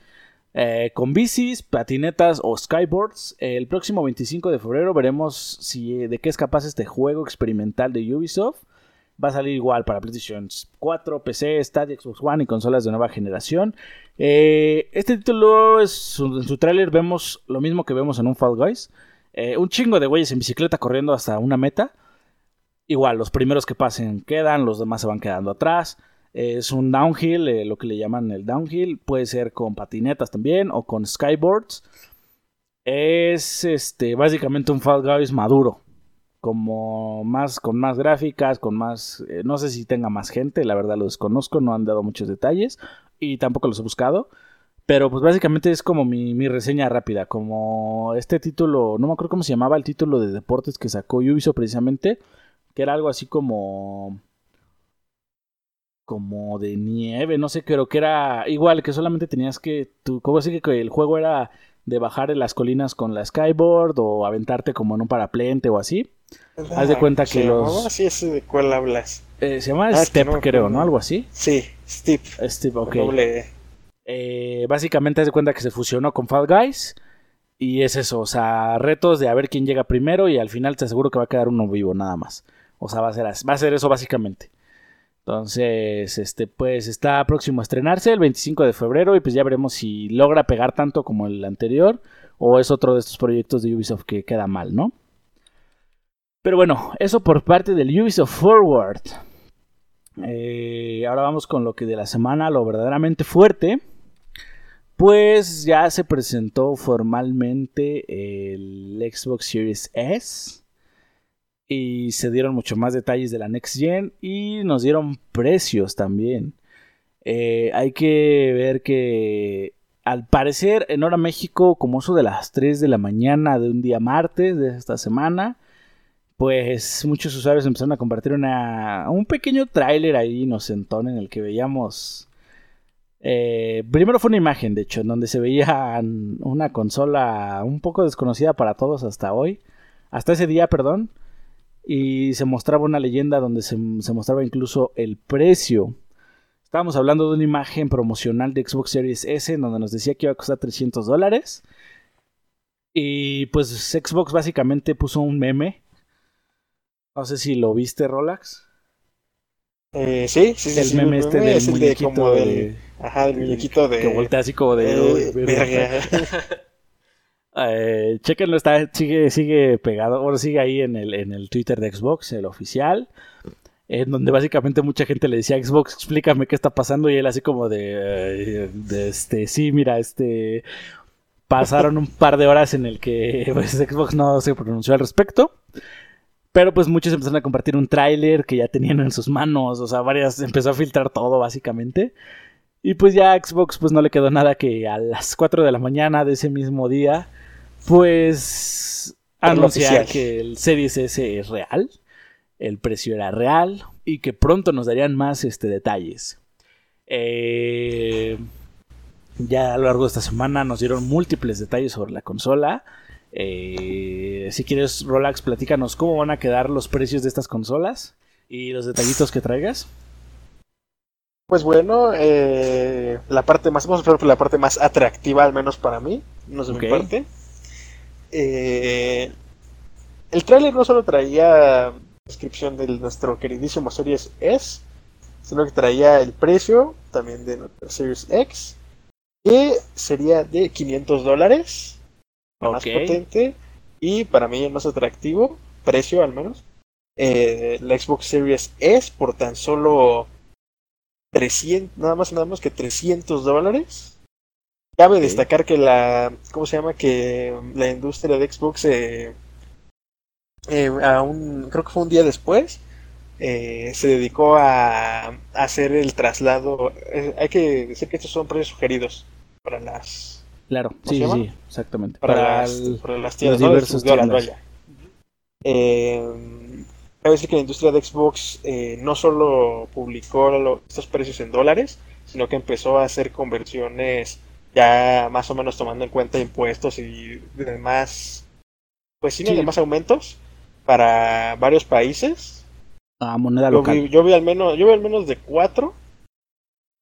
Eh, con bicis, patinetas o skyboards. el próximo 25 de febrero veremos si, de qué es capaz este juego experimental de Ubisoft. Va a salir igual para PlayStation 4, PC, Stadia, Xbox One y consolas de nueva generación. Eh, este título, es, en su tráiler vemos lo mismo que vemos en un Fall Guys. un chingo de güeyes en bicicleta corriendo hasta una meta. Igual, los primeros que pasen quedan, los demás se van quedando atrás. Es un downhill, eh, lo que le llaman el downhill. Puede ser con patinetas también o con skyboards. Es este, básicamente un Fall Guys maduro. Como más, con más gráficas, con más. Eh, no sé si tenga más gente, la verdad lo desconozco, no han dado muchos detalles. Y tampoco los he buscado. Pero pues básicamente es como mi, mi, reseña rápida. Como este título, no me acuerdo cómo se llamaba el título de deportes que sacó Ubisoft precisamente que era algo así como como de nieve, no sé, pero que era igual, que solamente tenías que, tú, ¿cómo decir que el juego era de bajar en las colinas con la skyboard o aventarte como en un paraplente o así? Haz de cuenta que los... Sí, ese de cuál hablas. Eh, se llama ah, Step, creo, ¿no? Algo así. Sí, Step. Step, ok. Eh, básicamente haz de cuenta que se fusionó con Fall Guys. Y es eso, o sea, retos de a ver quién llega primero y al final te aseguro que va a quedar uno vivo nada más. O sea, va a ser, va a ser eso básicamente. Entonces, este, pues está próximo a estrenarse el 25 de febrero y pues ya veremos si logra pegar tanto como el anterior o es otro de estos proyectos de Ubisoft que queda mal, ¿no? Pero bueno, eso por parte del Ubisoft Forward. Eh, ahora vamos con lo que de la semana, lo verdaderamente fuerte. Pues ya se presentó formalmente el Xbox Series S. Y se dieron mucho más detalles de la Next Gen. Y nos dieron precios también. Eh, hay que ver que al parecer en hora México, como eso de las 3 de la mañana de un día martes de esta semana, pues muchos usuarios empezaron a compartir una, un pequeño tráiler ahí inocentón en el que veíamos... Eh, primero fue una imagen, de hecho, en donde se veía una consola un poco desconocida para todos hasta hoy, hasta ese día, perdón, y se mostraba una leyenda donde se, se mostraba incluso el precio Estábamos hablando de una imagen promocional de Xbox Series S en donde nos decía que iba a costar 300 dólares. Y pues Xbox básicamente puso un meme. No sé si lo viste, Rolax. Eh, sí, sí, sí. El meme este del muñequito de, Ajá, el muñequito de. Que voltea así como de. Eh, eh, chequenlo, está, sigue, sigue pegado. Ahora sigue ahí en el, en el Twitter de Xbox, el oficial en donde básicamente mucha gente le decía Xbox, explícame qué está pasando y él así como de, este, sí, mira, este, pasaron un par de horas en el que pues, Xbox no se pronunció al respecto. Pero pues muchos empezaron a compartir un tráiler que ya tenían en sus manos, o sea, varias, empezó a filtrar todo básicamente. Y pues ya Xbox pues no le quedó nada que a las 4 de la mañana de ese mismo día, pues anunciar que el Series S es real el precio era real y que pronto nos darían más este, detalles. Eh, ya a lo largo de esta semana nos dieron múltiples detalles sobre la consola. Eh, si quieres, Rolex, platícanos cómo van a quedar los precios de estas consolas y los detallitos que traigas. Pues bueno, eh, la parte más, vamos a por la parte más atractiva, al menos para mí, no sé mi parte. El tráiler no solo traía descripción de nuestro queridísimo Series S, sino que traía el precio también de nuestro Series X, que sería de 500 dólares, más potente, y para mí el más atractivo, precio al menos, eh, la Xbox Series S por tan solo 300, nada más nada más que 300 dólares. Cabe destacar que la, ¿cómo se llama? Que la industria de Xbox eh, eh, a un, creo que fue un día después, eh, se dedicó a, hacer el traslado. Eh, hay que decir que estos son precios sugeridos para las. Claro, sí, sí, exactamente. Para, las, para las tiendas, ¿no? diversas tiendas. Eh, cabe decir que la industria de Xbox no solo publicó estos precios en dólares, sino que empezó a hacer conversiones ya más o menos tomando en cuenta impuestos y demás, pues sí, demás aumentos para varios países. A moneda local. yo vi al menos, yo vi al menos de cuatro.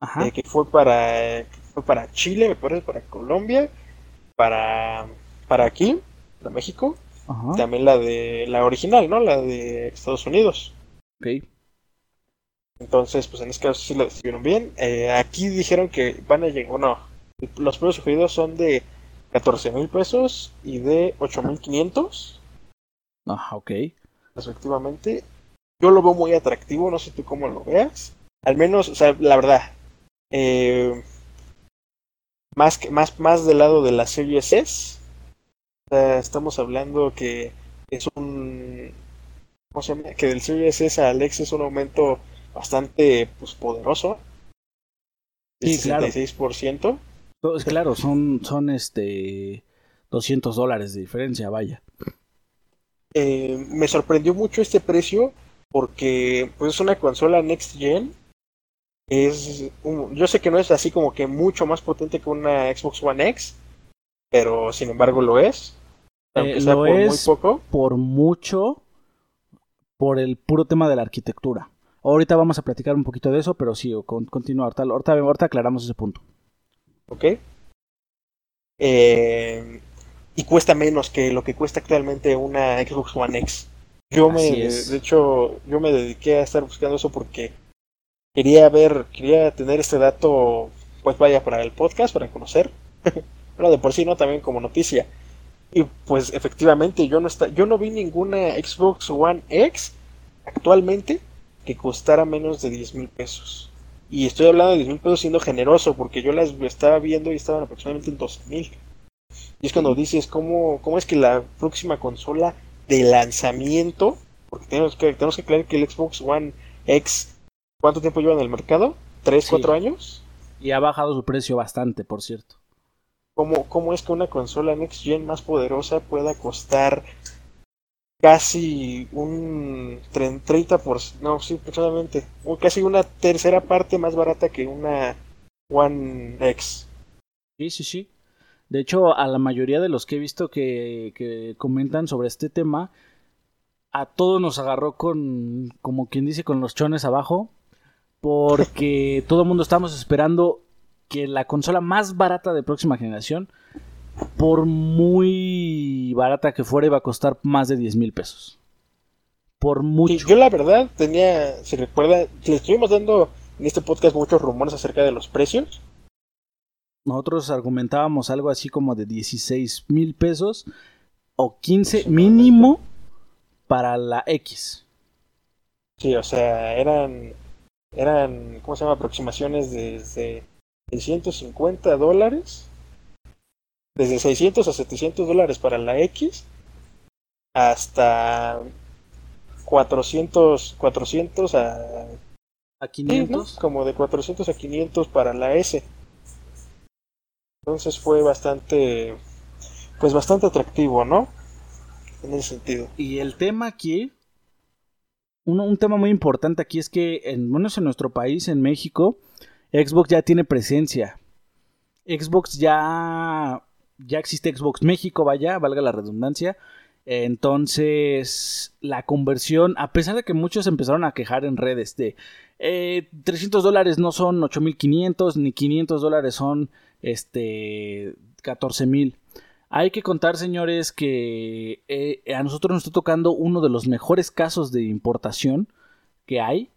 Ajá. Eh, que fue para, fue para Chile, me parece, para Colombia, para, para aquí, para México. Ajá. También la de la original, ¿no? La de Estados Unidos. Ok. Entonces, pues en este caso sí lo decidieron bien. Eh, aquí dijeron que van a llegar, bueno, los precios sugeridos son de 14 mil pesos y de 8 mil 500. Ah, ok. Respectivamente. Yo lo veo muy atractivo, no sé tú cómo lo veas. Al menos, o sea, la verdad. Eh, más, que, más, más del lado de la serie S. estamos hablando que es un. ¿Cómo se llama? Que del Series S al X es un aumento bastante pues, poderoso. Sí, 66%. Claro. Claro, son, son este 200 dólares de diferencia, vaya. Eh, me sorprendió mucho este precio porque pues es una consola next gen. Es yo sé que no es así como que mucho más potente que una Xbox One X, pero sin embargo lo es. Aunque eh, sea por muy poco. Por mucho, por el puro tema de la arquitectura. Ahorita vamos a platicar un poquito de eso, pero sí, continúa. Ahorita, ahorita, ahorita aclaramos ese punto. Ok. Eh, y cuesta menos que lo que cuesta actualmente una Xbox One X. Yo me, de hecho, yo me dediqué a estar buscando eso porque quería ver, quería tener este dato, pues vaya para el podcast, para conocer. bueno, de por sí, ¿no? También como noticia. Y pues efectivamente, yo no está, yo no vi ninguna Xbox One X actualmente que costara menos de 10 mil pesos. Y estoy hablando de 10 mil pesos siendo generoso, porque yo las estaba viendo y estaban aproximadamente en 12 mil. Y es cuando dices, ¿cómo, ¿cómo es que la próxima consola de lanzamiento, porque tenemos que, tenemos que aclarar que el Xbox One X, ¿cuánto tiempo lleva en el mercado? ¿Tres, cuatro años? Y ha bajado su precio bastante, por cierto. ¿Cómo, ¿Cómo es que una consola Next Gen más poderosa pueda costar casi un 30%, no, sí, aproximadamente, casi una tercera parte más barata que una One X. Sí, sí, sí. De hecho, a la mayoría de los que he visto que, comentan sobre este tema, a todos nos agarró con, como quien dice, con los chones abajo, porque todo el mundo estamos esperando que la consola más barata de próxima generación, por muy barata que fuera, iba a costar más de 10 mil pesos. Por mucho. yo la verdad tenía, si recuerda, le estuvimos dando en este podcast muchos rumores acerca de los precios nosotros argumentábamos algo así como de 16 mil pesos o 15 mínimo para la X. Sí, o sea, eran, eran, ¿cómo se llama? Aproximaciones desde 650 dólares, desde 600 a 700 dólares para la X, hasta 400, 400 a... A 500. Como de 400 a 500 para la S. Entonces fue bastante, pues bastante atractivo, ¿no? En ese sentido. Y el tema aquí, un, tema muy importante aquí es que, en, menos en nuestro país, en México, Xbox ya tiene presencia. Xbox ya, ya existe Xbox México, vaya, valga la redundancia. Entonces, la conversión, a pesar de que muchos empezaron a quejar en redes de 300 eh, dólares no son 8500, ni 500 dólares son este, 14 mil. Hay que contar, señores, que eh, a nosotros nos está tocando uno de los mejores casos de importación que hay.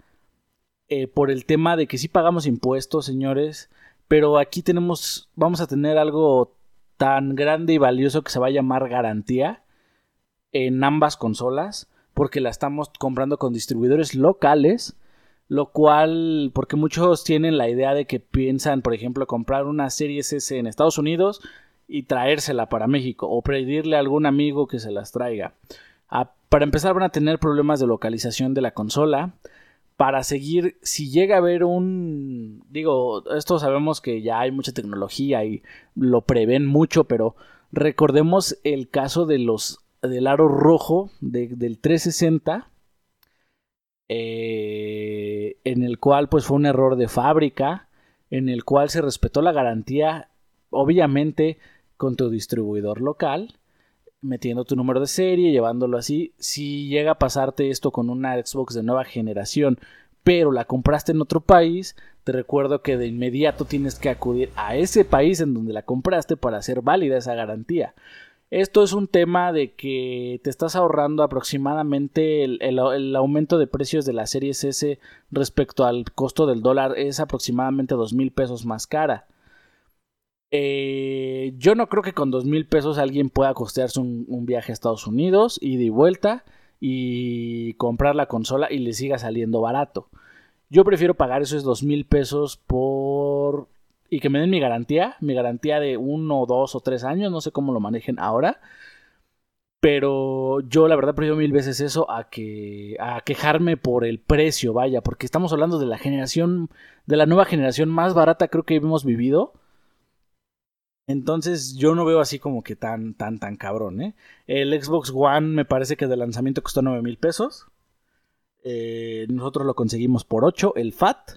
Eh, por el tema de que sí pagamos impuestos, señores. Pero aquí tenemos, vamos a tener algo tan grande y valioso que se va a llamar garantía en ambas consolas. Porque la estamos comprando con distribuidores locales lo cual, porque muchos tienen la idea de que piensan, por ejemplo, comprar una serie S en Estados Unidos y traérsela para México o pedirle a algún amigo que se las traiga. Ah, para empezar van a tener problemas de localización de la consola. Para seguir, si llega a haber un... Digo, esto sabemos que ya hay mucha tecnología y lo prevén mucho, pero recordemos el caso de los del aro rojo del 360 eh, en el cual pues fue un error de fábrica, en el cual se respetó la garantía, obviamente con tu distribuidor local, metiendo tu número de serie, llevándolo así. Si llega a pasarte esto con una Xbox de nueva generación, pero la compraste en otro país, te recuerdo que de inmediato tienes que acudir a ese país en donde la compraste para hacer válida esa garantía. Esto es un tema de que te estás ahorrando aproximadamente el, aumento de precios de la serie S respecto al costo del dólar es aproximadamente dos mil pesos más cara. Eh, yo no creo que con dos mil pesos alguien pueda costearse un, viaje a Estados Unidos y de vuelta y comprar la consola y le siga saliendo barato. Yo prefiero pagar esos dos mil pesos por y que me den mi garantía, mi garantía de uno, dos o tres años, no sé cómo lo manejen ahora. Pero yo la verdad prefiero mil veces eso a que a quejarme por el precio, vaya, porque estamos hablando de la generación, de la nueva generación más barata creo que hemos vivido. Entonces yo no veo así como que tan, tan, tan cabrón, ¿eh? El Xbox One me parece que de lanzamiento costó 9 mil pesos. Eh, nosotros lo conseguimos por 8, el FAT.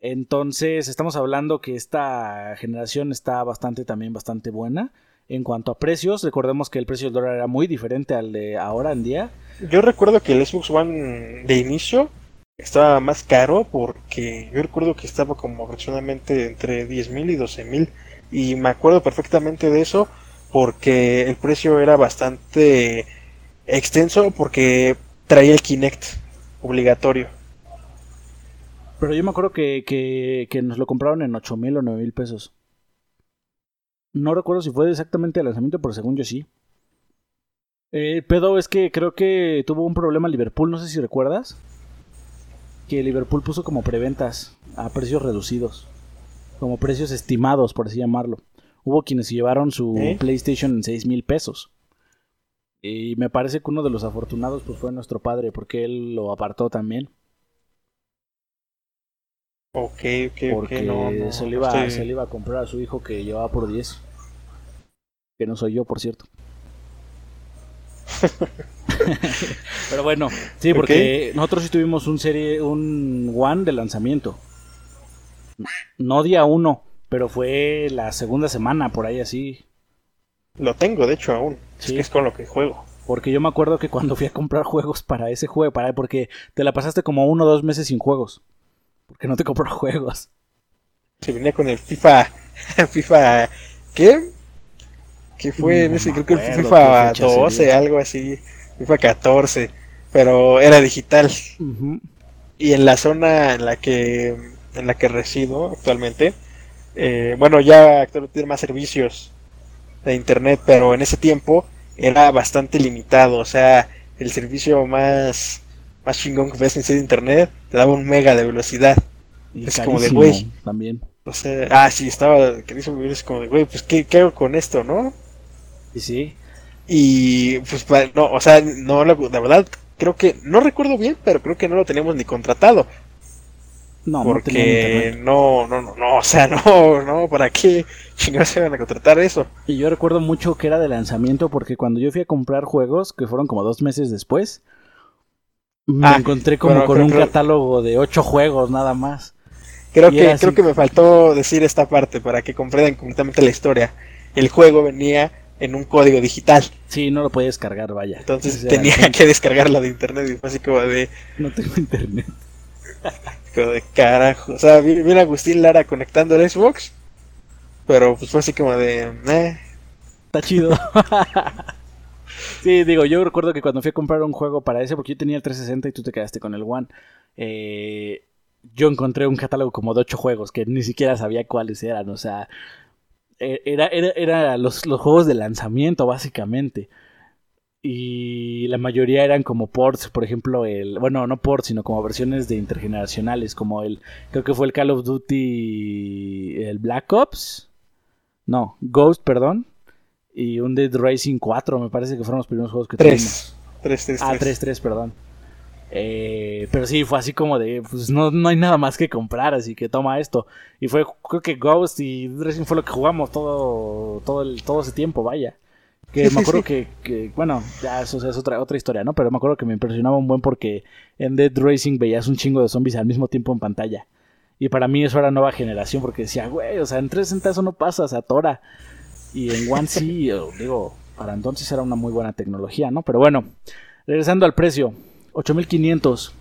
Entonces, estamos hablando que esta generación está bastante, también bastante buena. En cuanto a precios, recordemos que el precio del dólar era muy diferente al de ahora en día. Yo recuerdo que el Xbox One de inicio estaba más caro porque yo recuerdo que estaba como aproximadamente entre 10 mil y 12 mil. Y me acuerdo perfectamente de eso porque el precio era bastante extenso porque traía el Kinect obligatorio. Pero yo me acuerdo que, que, nos lo compraron en 8 mil o 9 mil pesos. No recuerdo si fue exactamente el lanzamiento, pero según yo sí. El pedo es que creo que tuvo un problema Liverpool, no sé si recuerdas. Que Liverpool puso como preventas a precios reducidos. Como precios estimados, por así llamarlo. Hubo quienes llevaron su ¿Eh? PlayStation en 6 mil pesos. Y me parece que uno de los afortunados pues fue nuestro padre, porque él lo apartó también. Ok, ok, porque no, se, le iba, se le iba a comprar a su hijo que llevaba por 10. Que no soy yo, por cierto. Pero bueno, sí, porque nosotros sí tuvimos un serie, un One de lanzamiento. No día uno, pero fue la segunda semana, por ahí así. Lo tengo, de hecho, aún. Sí. Es, con lo que juego. Porque yo me acuerdo que cuando fui a comprar juegos para ese juego, para porque te la pasaste como uno o dos meses sin juegos. Porque no te compró juegos. Se venía con el FIFA. FIFA. ¿Qué? que fue en ese, creo que fue FIFA 12, algo así, FIFA 14, pero era digital. Y en la zona en la que en la que resido actualmente, eh, bueno, ya actualmente tiene más servicios de internet, pero en ese tiempo era bastante limitado, o sea, el servicio más más chingón que ves en internet te daba un mega de velocidad. es como de güey. También. O sea, ah, sí, estaba, carísimo, es como de güey, pues ¿qué, ¿qué hago con esto, no? sí. Y pues no, o sea, no, la, verdad, creo que, no recuerdo bien, pero creo que no lo teníamos ni contratado. No, porque no, no, no, no, o sea, no, no, ¿para qué chingados se van a contratar eso? Y yo recuerdo mucho que era de lanzamiento porque cuando yo fui a comprar juegos, que fueron como dos meses después, me ah, encontré como con un catálogo de ocho juegos nada más. Creo que, creo que me faltó decir esta parte para que comprendan completamente la historia. El juego venía en un código digital. Sí, no lo podía descargar, vaya. Entonces tenía que descargarla de internet y fue así como de... No tengo internet. como de carajo. O sea, viene Agustín Lara conectando el Xbox, pero pues fue así como de... Está chido. sí, digo, yo recuerdo que cuando fui a comprar un juego para ese, porque yo tenía el 360 y tú te quedaste con el One, eh, yo encontré un catálogo como de ocho juegos que ni siquiera sabía cuáles eran, o sea, eh, era, era, era los, los, juegos de lanzamiento, básicamente. Y la mayoría eran como ports, por ejemplo, el. Bueno, no ports, sino como versiones de intergeneracionales, como el. Creo que fue el Call of Duty. El Black Ops. No, Ghost, perdón. Y un Dead Racing 4, me parece que fueron los primeros juegos que tuvimos. 3, 3, Ah, 3, 3, perdón. Eh, pero sí, fue así como de, pues no, no hay nada más que comprar, así que toma esto. Y fue, creo que Ghost y Dressing fue lo que jugamos todo, todo, el, todo ese tiempo, vaya. Que me acuerdo que, que, bueno, ya eso es otra, otra historia, ¿no? Pero me acuerdo que me impresionaba un buen porque en Dead Racing veías un chingo de zombies al mismo tiempo en pantalla. Y para mí eso era nueva generación porque decía, güey, o sea, en 360 eso no pasa, se atora. Y en One sí, digo, para entonces era una muy buena tecnología, ¿no? Pero bueno, regresando al precio. 8500.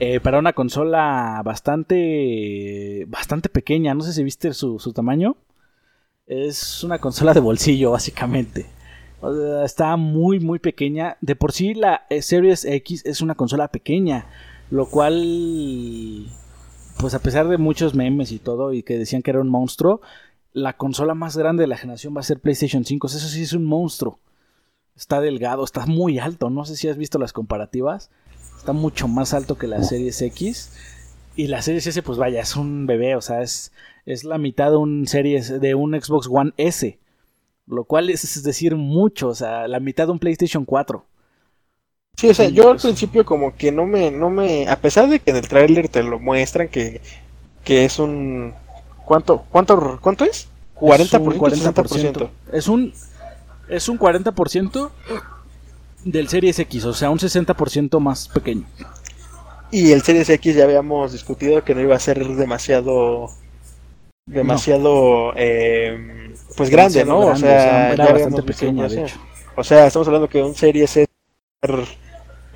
Eh, para una consola bastante bastante pequeña, no sé si viste su, tamaño. Es una consola de bolsillo, básicamente. está muy, muy pequeña. De por sí, la eh, Series X es una consola pequeña. Lo cual, pues a pesar de muchos memes y todo, y que decían que era un monstruo, la consola más grande de la generación va a ser PlayStation 5. Eso sí es un monstruo está delgado, está muy alto. No sé si has visto las comparativas. Está mucho más alto que la Series X. Y la Series S, pues vaya, es un bebé, o sea, es, es la mitad de un Series, de un Xbox One S. Lo cual es, decir mucho, o sea, la mitad de un PlayStation 4. Sí, o sea, yo al principio como que no me, no me, a pesar de que en el tráiler te lo muestran que, que es un, ¿cuánto, cuánto, cuánto es? 40%, es un 40%. Es un, es un 40% del Series X, o sea, un 60% más pequeño. Y el Series X ya habíamos discutido que no iba a ser demasiado demasiado eh, pues grande, ¿no? o sea, era bastante pequeño, de hecho. O sea, estamos hablando que un Series S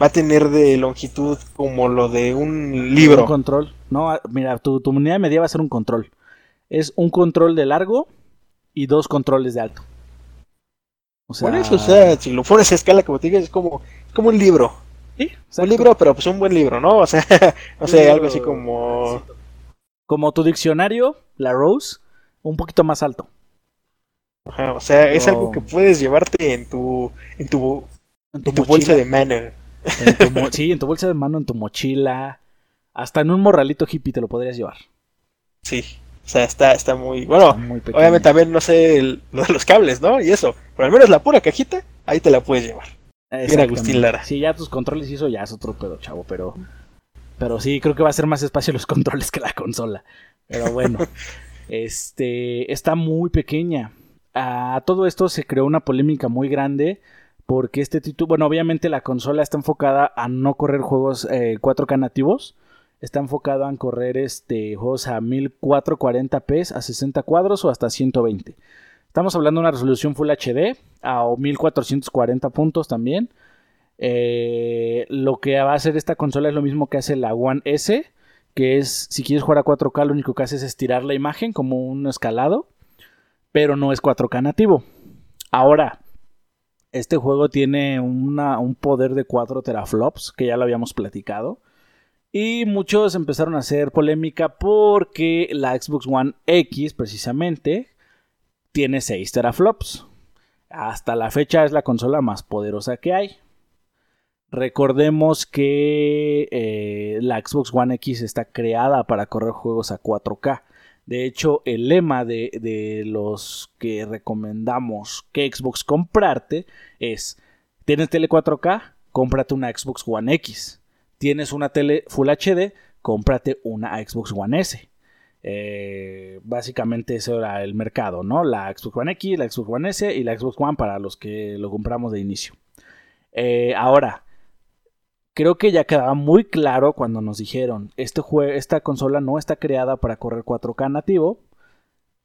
va a tener de longitud como lo de un libro. Un control. No, mira, tu, tu unidad media va a ser un control. Es un control de largo y dos controles de alto. Por eso, o sea, si lo pones a escala, como te digo, es como, como un libro. ¿Sí? Un libro, pero pues un buen libro, ¿no? O sea, no sé, algo así como... Como tu diccionario, la Rose, un poquito más alto. o sea, es algo que puedes llevarte en tu, en tu, en tu, bolsa de mano. sí, en tu bolsa de mano, en tu mochila. Hasta en un morralito hippie te lo podrías llevar. Sí, o sea, está, está muy. Bueno, obviamente también no sé lo de los cables, ¿no? Y eso. Pero al menos la pura cajita, ahí te la puedes llevar. Era Agustín Lara. Sí, ya tus controles eso ya es otro pedo, chavo, pero. Pero sí, creo que va a ser más espacio los controles que la consola. Pero bueno. este. Está muy pequeña. A todo esto se creó una polémica muy grande. Porque este título. Bueno, obviamente la consola está enfocada a no correr juegos 4K eh, nativos está enfocado en correr este, juegos a 1440p, a 60 cuadros o hasta 120. Estamos hablando de una resolución Full HD a 1440 puntos también. Eh, lo que va a hacer esta consola es lo mismo que hace la One S, que es si quieres jugar a 4K lo único que hace es estirar la imagen como un escalado, pero no es 4K nativo. Ahora, este juego tiene un poder de 4 teraflops, que ya lo habíamos platicado. Y muchos empezaron a hacer polémica porque la Xbox One X, precisamente, tiene 6 teraflops. Hasta la fecha es la consola más poderosa que hay. Recordemos que eh, la Xbox One X está creada para correr juegos a 4K. De hecho, el lema de, de, los que recomendamos que Xbox comprarte es, ¿tienes tele 4K? Cómprate una Xbox One X tienes una tele Full HD, cómprate una Xbox One S. Eh, básicamente eso era el mercado, ¿no? La Xbox One X, la Xbox One S y la Xbox One para los que lo compramos de inicio. Eh, ahora, creo que ya quedaba muy claro cuando nos dijeron, este esta consola no está creada para correr 4K nativo.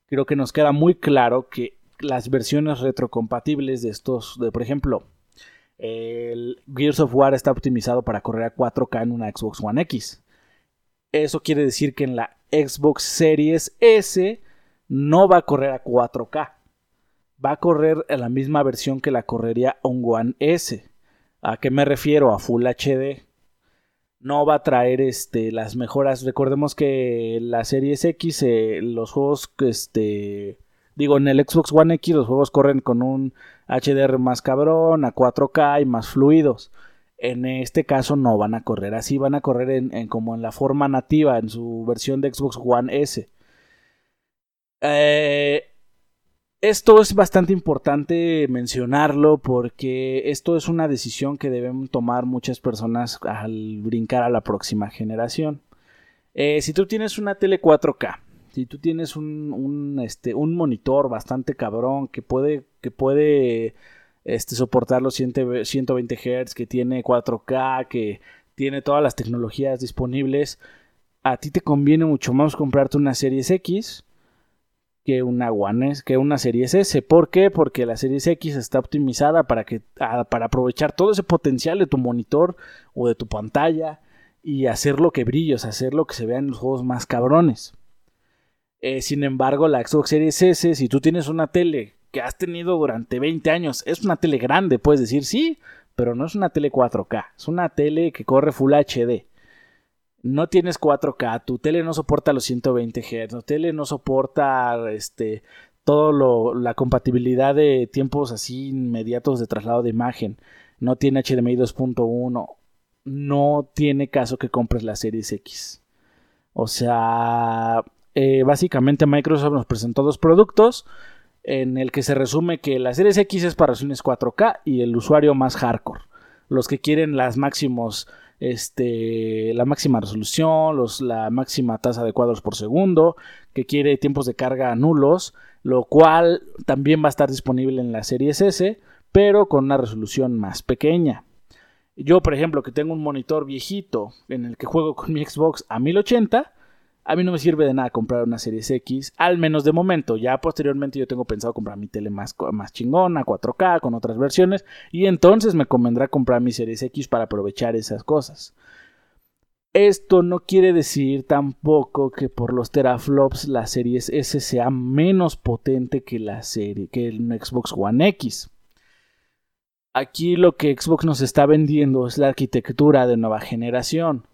Creo que nos queda muy claro que las versiones retrocompatibles de estos, de por ejemplo, el Gears of War está optimizado para correr a 4K en una Xbox One X. Eso quiere decir que en la Xbox Series S no va a correr a 4K. Va a correr en la misma versión que la correría un One S. ¿A qué me refiero? A Full HD. No va a traer este, las mejoras. Recordemos que la Series X, eh, los juegos, este, digo, en el Xbox One X los juegos corren con un HDR más cabrón, a 4K y más fluidos. En este caso no van a correr así, van a correr en, como en la forma nativa, en su versión de Xbox One S. Eh, esto es bastante importante mencionarlo porque esto es una decisión que deben tomar muchas personas al brincar a la próxima generación. Eh, si tú tienes una tele 4K, si tú tienes un, este, un monitor bastante cabrón que puede, que puede este, soportar los 120 Hz, que tiene 4K, que tiene todas las tecnologías disponibles, a ti te conviene mucho más comprarte una Series X que una One que una Series S. ¿Por qué? Porque la Series X está optimizada para que para aprovechar todo ese potencial de tu monitor o de tu pantalla y hacerlo que brille, o sea, hacerlo que se vean los juegos más cabrones. Eh, sin embargo, la Xbox Series S, si tú tienes una tele que has tenido durante 20 años, es una tele grande, puedes decir sí, pero no es una tele 4K, es una tele que corre Full HD. No tienes 4K, tu tele no soporta los 120 Hz, tu tele no soporta este todo la compatibilidad de tiempos así inmediatos de traslado de imagen. No tiene HDMI 2.1. No tiene caso que compres la Series X. O sea, eh, básicamente Microsoft nos presentó dos productos en el que se resume que la Series X es para versiones 4K y el usuario más hardcore. Los que quieren las máximos, este, la máxima resolución, los, la máxima tasa de cuadros por segundo, que quiere tiempos de carga nulos, lo cual también va a estar disponible en la Series S, pero con una resolución más pequeña. Yo, por ejemplo, que tengo un monitor viejito en el que juego con mi Xbox a 1080, a mí no me sirve de nada comprar una Series X, al menos de momento. Ya posteriormente yo tengo pensado comprar mi tele más, más chingona, 4K, con otras versiones, y entonces me convendrá comprar mi Series X para aprovechar esas cosas. Esto no quiere decir tampoco que por los teraflops la Series S sea menos potente que la serie que el Xbox One X. aquí lo que Xbox nos está vendiendo es la arquitectura de nueva generación.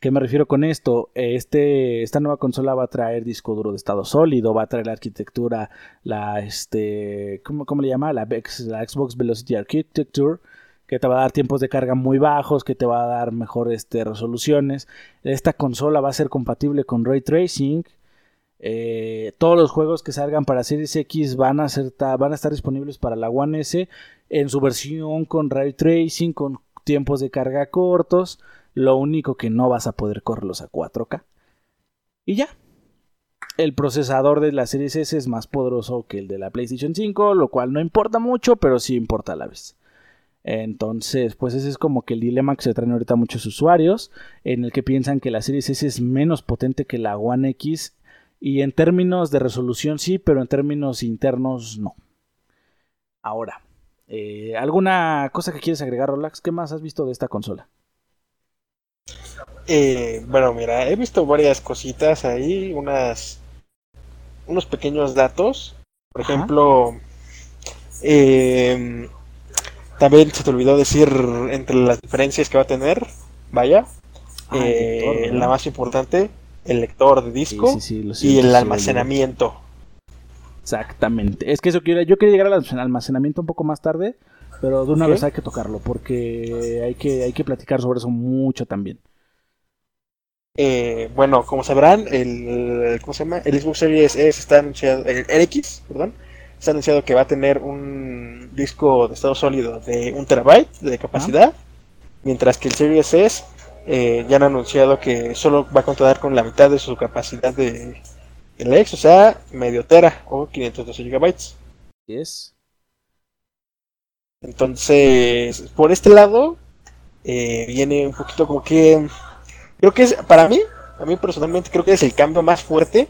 ¿Qué me refiero con esto? Este, esta nueva consola va a traer disco duro de estado sólido, va a traer la arquitectura, la, este, ¿cómo, cómo le llama? La, Xbox Velocity Architecture, que te va a dar tiempos de carga muy bajos, que te va a dar mejores este, resoluciones. Esta consola va a ser compatible con ray tracing. Eh, todos los juegos que salgan para Series X van a, ser, van a estar disponibles para la One S en su versión con ray tracing, con tiempos de carga cortos. Lo único que no vas a poder correrlos a 4K. Y ya. El procesador de la Series S es más poderoso que el de la PlayStation 5, lo cual no importa mucho, pero sí importa a la vez. Entonces, pues ese es como que el dilema que se traen ahorita muchos usuarios, en el que piensan que la Series S es menos potente que la One X, y en términos de resolución sí, pero en términos internos no. Ahora, eh, ¿alguna cosa que quieres agregar, Rolax? ¿Qué más has visto de esta consola? Eh, bueno, mira, he visto varias cositas ahí, unas, unos pequeños datos. Por ejemplo, eh, también se te olvidó decir entre las diferencias que va a tener, vaya, ah, eh, la más importante, el lector de disco y el almacenamiento. Exactamente. Es que eso quiero, yo quería llegar al almacenamiento un poco más tarde, pero de una vez hay que tocarlo porque hay que, hay que platicar sobre eso mucho también. Eh, bueno, como sabrán, el, ¿cómo se llama? El Xbox Series S está anunciado, el, X, perdón, está anunciado que va a tener un disco de estado sólido de un terabyte de capacidad, mientras que el Series S eh, ya han anunciado que solo va a contar con la mitad de su capacidad de el X, o sea, medio tera o 512 gigabytes. es Entonces, por este lado, eh, viene un poquito como que Creo que es, para mí, a mí personalmente creo que es el cambio más fuerte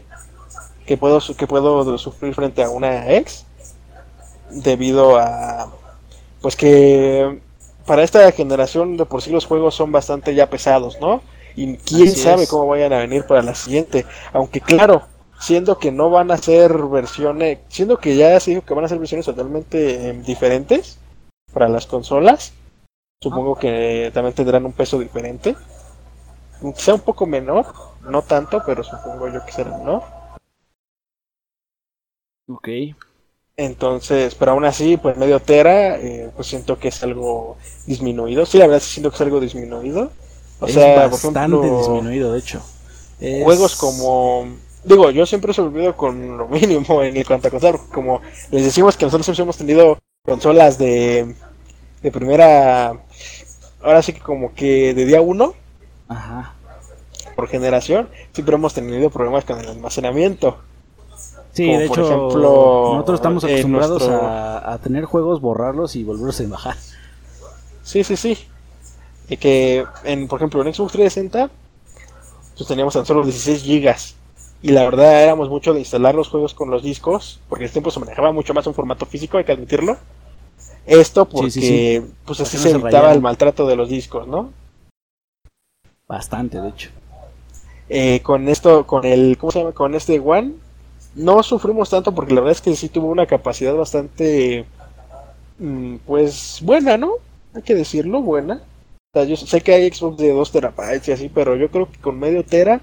que puedo, que puedo sufrir frente a una ex. Debido a, pues que para esta generación de por sí los juegos son bastante ya pesados, ¿no? Y quién sabe cómo vayan a venir para la siguiente. Aunque claro, siendo que no van a ser versiones, siendo que ya se dijo que van a ser versiones totalmente em, diferentes para las consolas, supongo que también tendrán un peso diferente sea un poco menor, no tanto, pero supongo yo que será menor. Ok. Entonces, pero aún así, pues medio tera, eh, pues siento que es algo disminuido. Sí, la verdad siento que es algo disminuido. O sea, bastante disminuido, de hecho. Juegos como digo, yo siempre he olvido con lo mínimo en cuanto a consolas, como les decimos que nosotros hemos tenido consolas de, de primera, ahora sí que como que de día uno, Ajá. Por generación, siempre hemos tenido problemas con el almacenamiento. Sí, de hecho, nosotros estamos acostumbrados a, tener juegos, borrarlos y volverlos a bajar. Sí, sí, sí. Y que, en, por ejemplo, en Xbox 360, pues teníamos tan solo 16 gigas. Y la verdad éramos mucho de instalar los juegos con los discos, porque el tiempo se manejaba mucho más en formato físico, hay que admitirlo. Esto porque, pues así se evitaba el maltrato de los discos, ¿no? Bastante, de hecho. Eh, con esto, con el, ¿cómo se llama? Con este One, no sufrimos tanto porque la verdad es que sí tuvo una capacidad bastante, mm, pues, buena, ¿no? Hay que decirlo, buena. yo sé que hay Xbox de 2 terabytes y así, pero yo creo que con medio tera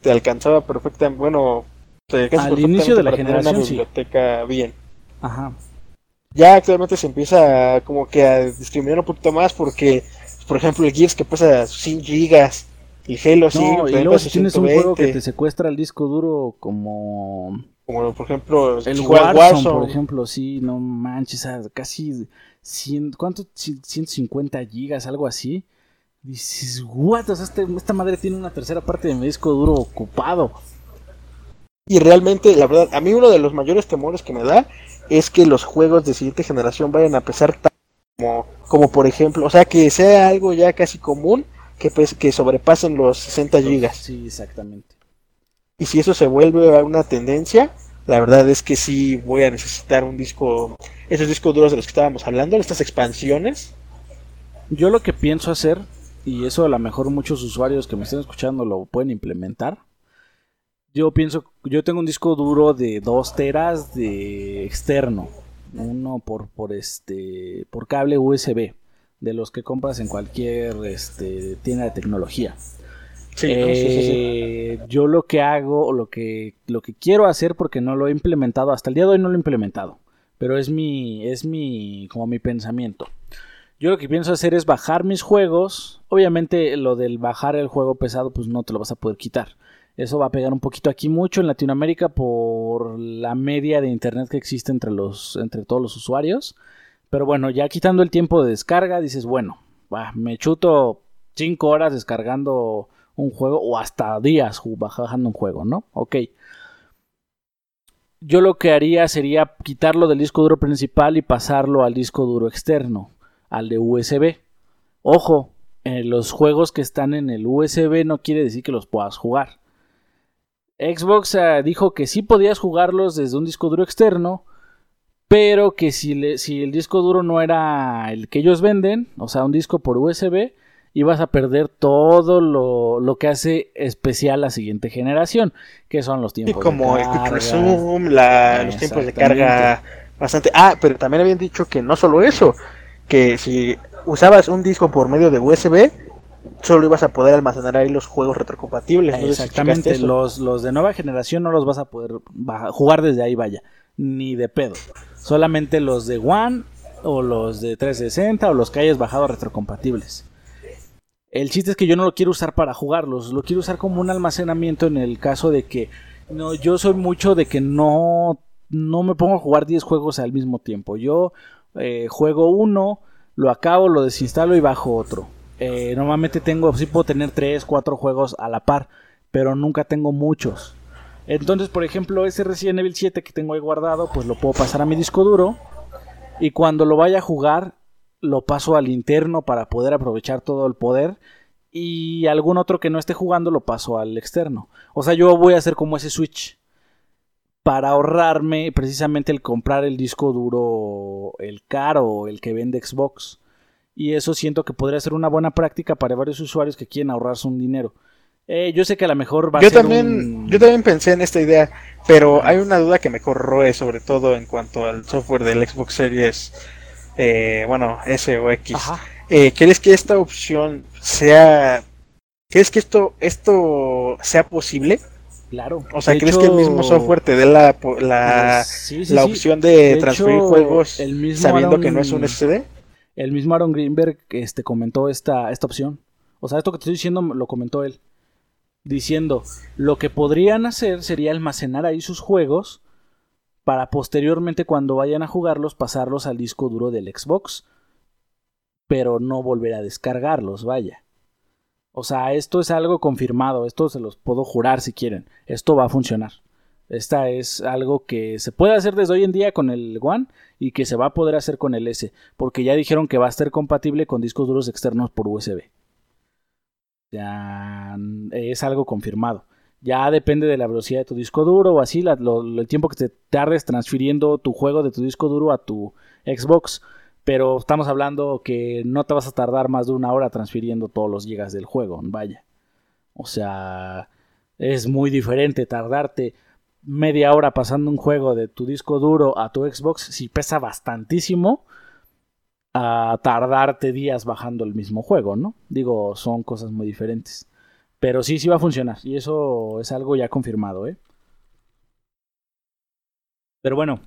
te alcanzaba perfectamente, bueno, te al inicio de la generación una biblioteca bien. Ajá. Ya actualmente se empieza como que a discriminar un poquito más porque por ejemplo, el Gears que pesa 100 gigas. Y Halo sí, y luego si tienes un juego que te secuestra el disco duro como... Como por ejemplo el Warzone, por ejemplo, sí, no manches, casi 100, ¿cuánto? 150 gigas, algo así. Dices, what, o sea, este, esta madre tiene una tercera parte de mi disco duro ocupado. Y realmente, la verdad, a mí uno de los mayores temores que me da es que los juegos de siguiente generación vayan a pesar tanto como, como por ejemplo, o sea, que sea algo ya casi común que, pues, que sobrepasen los 60 gigas. Sí, exactamente. Y si eso se vuelve a una tendencia, la verdad es que sí voy a necesitar un disco, esos discos duros de los que estábamos hablando, estas expansiones. Yo lo que pienso hacer, y eso a lo mejor muchos usuarios que me estén escuchando lo pueden implementar. Yo pienso, yo tengo un disco duro de 2 teras de externo uno por, por este por cable USB de los que compras en cualquier este, tienda de tecnología. Eh, yo lo que hago, lo que, lo que quiero hacer, porque no lo he implementado, hasta el día de hoy no lo he implementado, pero es mi, es mi, como mi pensamiento. Yo lo que pienso hacer es bajar mis juegos. Obviamente lo del bajar el juego pesado, pues no te lo vas a poder quitar. Eso va a pegar un poquito aquí mucho en Latinoamérica por la media de internet que existe entre, los, entre todos los usuarios. Pero bueno, ya quitando el tiempo de descarga, dices, bueno, me chuto 5 horas descargando un juego o hasta días bajando un juego, ¿no? Ok. Yo lo que haría sería quitarlo del disco duro principal y pasarlo al disco duro externo, al de USB. Ojo, los juegos que están en el USB no quiere decir que los puedas jugar. Xbox eh, dijo que sí podías jugarlos desde un disco duro externo, pero que si, si el disco duro no era el que ellos venden, o sea, un disco por USB, ibas a perder todo lo, que hace especial la siguiente generación, que son los tiempos como de carga. el Resume, los tiempos de carga bastante. Ah, pero también habían dicho que no solo eso, que si usabas un disco por medio de USB, solo ibas a poder almacenar ahí los juegos retrocompatibles. Exactamente, los, los de nueva generación no los vas a poder jugar desde ahí, vaya, ni de pedo. Solamente los de One o los de 360 o los que hayas bajado retrocompatibles. El chiste es que yo no lo quiero usar para jugarlos, lo quiero usar como un almacenamiento en el caso de que no, yo soy mucho de que no, no me pongo a jugar 10 juegos al mismo tiempo. Yo eh, juego uno, lo acabo, lo desinstalo y bajo otro eh, normalmente tengo, sí puedo tener 3, 4 juegos a la par, pero nunca tengo muchos. Entonces, por ejemplo, ese Resident Evil 7 que tengo ahí guardado, pues lo puedo pasar a mi disco duro. Y cuando lo vaya a jugar, lo paso al interno para poder aprovechar todo el poder. Y algún otro que no esté jugando, lo paso al externo. O sea, yo voy a hacer como ese switch. Para ahorrarme precisamente el comprar el disco duro, el caro, el que vende Xbox y eso siento que podría ser una buena práctica para varios usuarios que quieren ahorrarse un dinero. Eh, yo sé que a lo mejor va yo a ser también, Yo también pensé en esta idea, pero hay una duda que me corroe sobre todo en cuanto al software del Xbox Series, eh, bueno, S o X. Eh, ¿Crees que esta opción sea... ¿Crees que esto, esto sea posible? Claro. O sea, ¿crees que el mismo software te dé la, la, pues, la opción de, transferir juegos sabiendo que no es un SSD? El mismo Aaron Greenberg este, comentó esta, esta opción. O sea, esto que te estoy diciendo lo comentó él. Diciendo, lo que podrían hacer sería almacenar ahí sus juegos para posteriormente cuando vayan a jugarlos pasarlos al disco duro del Xbox. Pero no volver a descargarlos, vaya. O sea, esto es algo confirmado, esto se los puedo jurar si quieren. Esto va a funcionar. Esta es algo que se puede hacer desde hoy en día con el One y que se va a poder hacer con el S, porque ya dijeron que va a estar compatible con discos duros externos por USB. Ya es algo confirmado. Ya depende de la velocidad de tu disco duro o así, el tiempo que te tardes transfiriendo tu juego de tu disco duro a tu Xbox. Pero estamos hablando que no te vas a tardar más de una hora transfiriendo todos los gigas del juego, vaya. O sea, es muy diferente tardarte media hora pasando un juego de tu disco duro a tu Xbox, si pesa bastantísimo, a tardarte días bajando el mismo juego, ¿no? Digo, son cosas muy diferentes. Pero sí, sí va a funcionar. Y eso es algo ya confirmado, ¿eh? Pero bueno.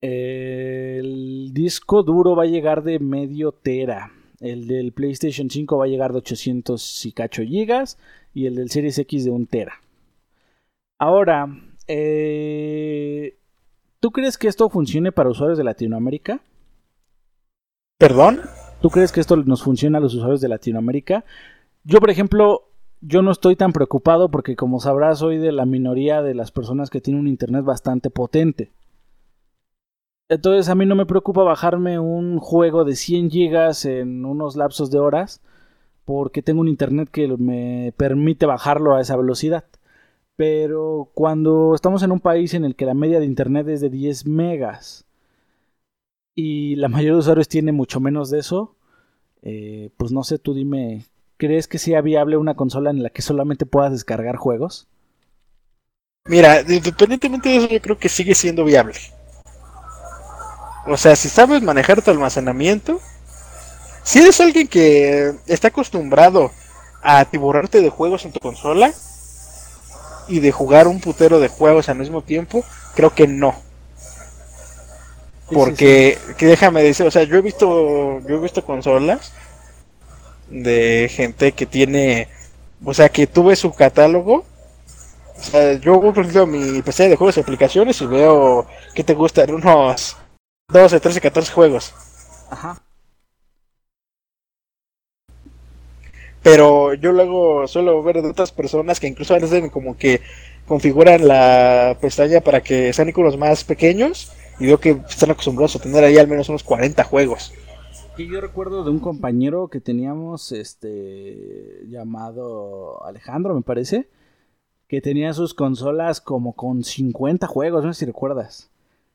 El disco duro va a llegar de medio tera. El del PlayStation 5 va a llegar de 800 y cacho gigas. Y el del Series X de 1 tera. Ahora, eh, ¿tú crees que esto funcione para usuarios de Latinoamérica? ¿Perdón? ¿Tú crees que esto nos funciona a los usuarios de Latinoamérica? Yo, por ejemplo, yo no estoy tan preocupado porque, como sabrás, soy de la minoría de las personas que tienen un internet bastante potente. Entonces a mí no me preocupa bajarme un juego de 100 gigas en unos lapsos de horas porque tengo un internet que me permite bajarlo a esa velocidad. Pero cuando estamos en un país en el que la media de internet es de 10 megas y la mayoría de usuarios tiene mucho menos de eso, eh, pues no sé, tú dime, ¿crees que sea viable una consola en la que solamente puedas descargar juegos? Mira, independientemente de eso, yo creo que sigue siendo viable. O sea, si sabes manejar tu almacenamiento, si eres alguien que está acostumbrado a tiburrarte de juegos en tu consola y de jugar un putero de juegos al mismo tiempo, creo que no. Porque, que déjame decir, o sea, yo he visto, yo he visto consolas de gente que tiene, o sea, que tuve su catálogo. O sea, yo por ejemplo mi PC de juegos y aplicaciones y veo que te gustan unos 12, 13, 14 juegos. Ajá. Pero yo luego suelo ver de otras personas que incluso a veces como que configuran la pestaña para que sean iconos más pequeños y veo que están acostumbrados a tener ahí al menos unos 40 juegos. Y yo recuerdo de un compañero que teníamos este llamado Alejandro, me parece, que tenía sus consolas como con 50 juegos, no sé si recuerdas.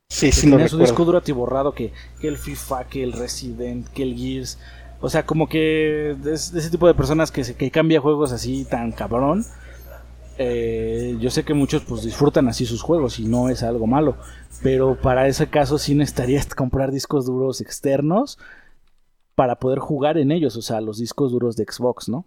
Sí, sí, tenía su disco duro atiborrado que, que el FIFA, que el Resident, que el Gears. O sea, como que de, ese tipo de personas que, se, que cambia juegos así tan cabrón. Eh, yo sé que muchos pues disfrutan así sus juegos y no es algo malo. Pero para ese caso sí necesitarías comprar discos duros externos para poder jugar en ellos, o sea, los discos duros de Xbox, ¿no?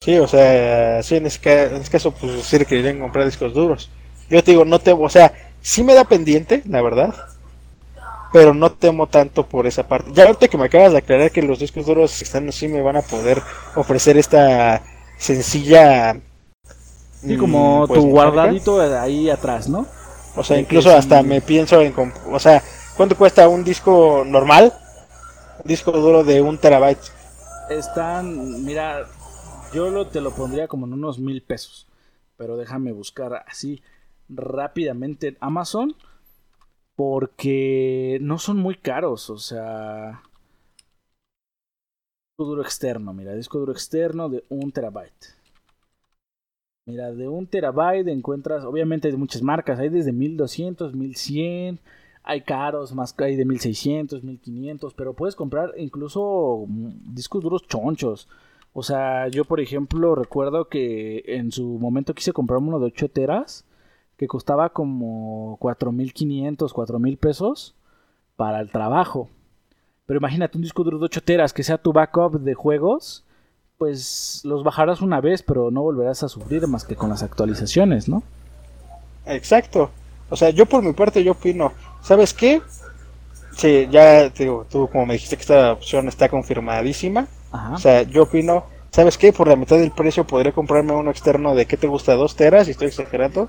Sí, o sea, sí, en ese, caso, pues sí querían comprar discos duros. Yo te digo, no temo, o sea, sí me da pendiente, la verdad, pero no temo tanto por esa parte. Ya ahorita que me acabas de aclarar que los discos duros externos sí me van a poder ofrecer esta sencilla como mm, pues, tu guardadito ahí atrás, ¿no? O sea, incluso hasta me pienso en... O sea, ¿cuánto cuesta un disco normal? Un disco duro de un terabyte. Están, mira, yo lo, te lo pondría como en unos mil pesos. Pero déjame buscar así rápidamente en Amazon. Porque no son muy caros, o sea... Disco duro externo, mira, disco duro externo de un terabyte. Mira, de un terabyte encuentras, obviamente, de muchas marcas. Hay desde 1200, 1100. Hay caros, más hay de 1600, 1500. Pero puedes comprar incluso mm, discos duros chonchos. O sea, yo, por ejemplo, recuerdo que en su momento quise comprar uno de 8 teras. Que costaba como 4500, 4000 pesos. Para el trabajo. Pero imagínate un disco duro de 8 teras que sea tu backup de juegos pues los bajarás una vez, pero no volverás a sufrir más que con las actualizaciones, ¿no? Exacto. O sea, yo por mi parte yo opino, ¿sabes qué? Sí, ya te digo, tú como me dijiste que esta opción está confirmadísima. O sea, yo opino, ¿sabes qué? Por la mitad del precio podré comprarme uno externo de ¿qué te gusta? ¿Dos teras? Y estoy exagerando.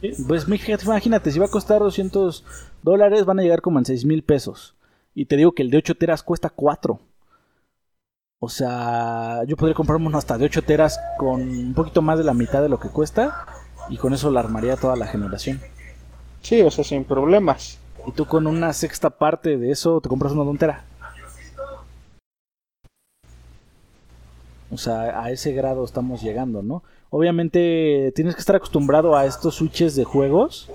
Pues imagínate, si va a costar 200 dólares, van a llegar como en 6 mil pesos. Y te digo que el de 8 teras cuesta 4. O sea, yo podría comprarme uno hasta de 8 teras con un poquito más de la mitad de lo que cuesta y con eso la armaría toda la generación. Sí, o sea, sin problemas. Y tú con una sexta parte de eso te compras uno de un tera. O sea, a ese grado estamos llegando, ¿no? Obviamente tienes que estar acostumbrado a estos switches de juegos.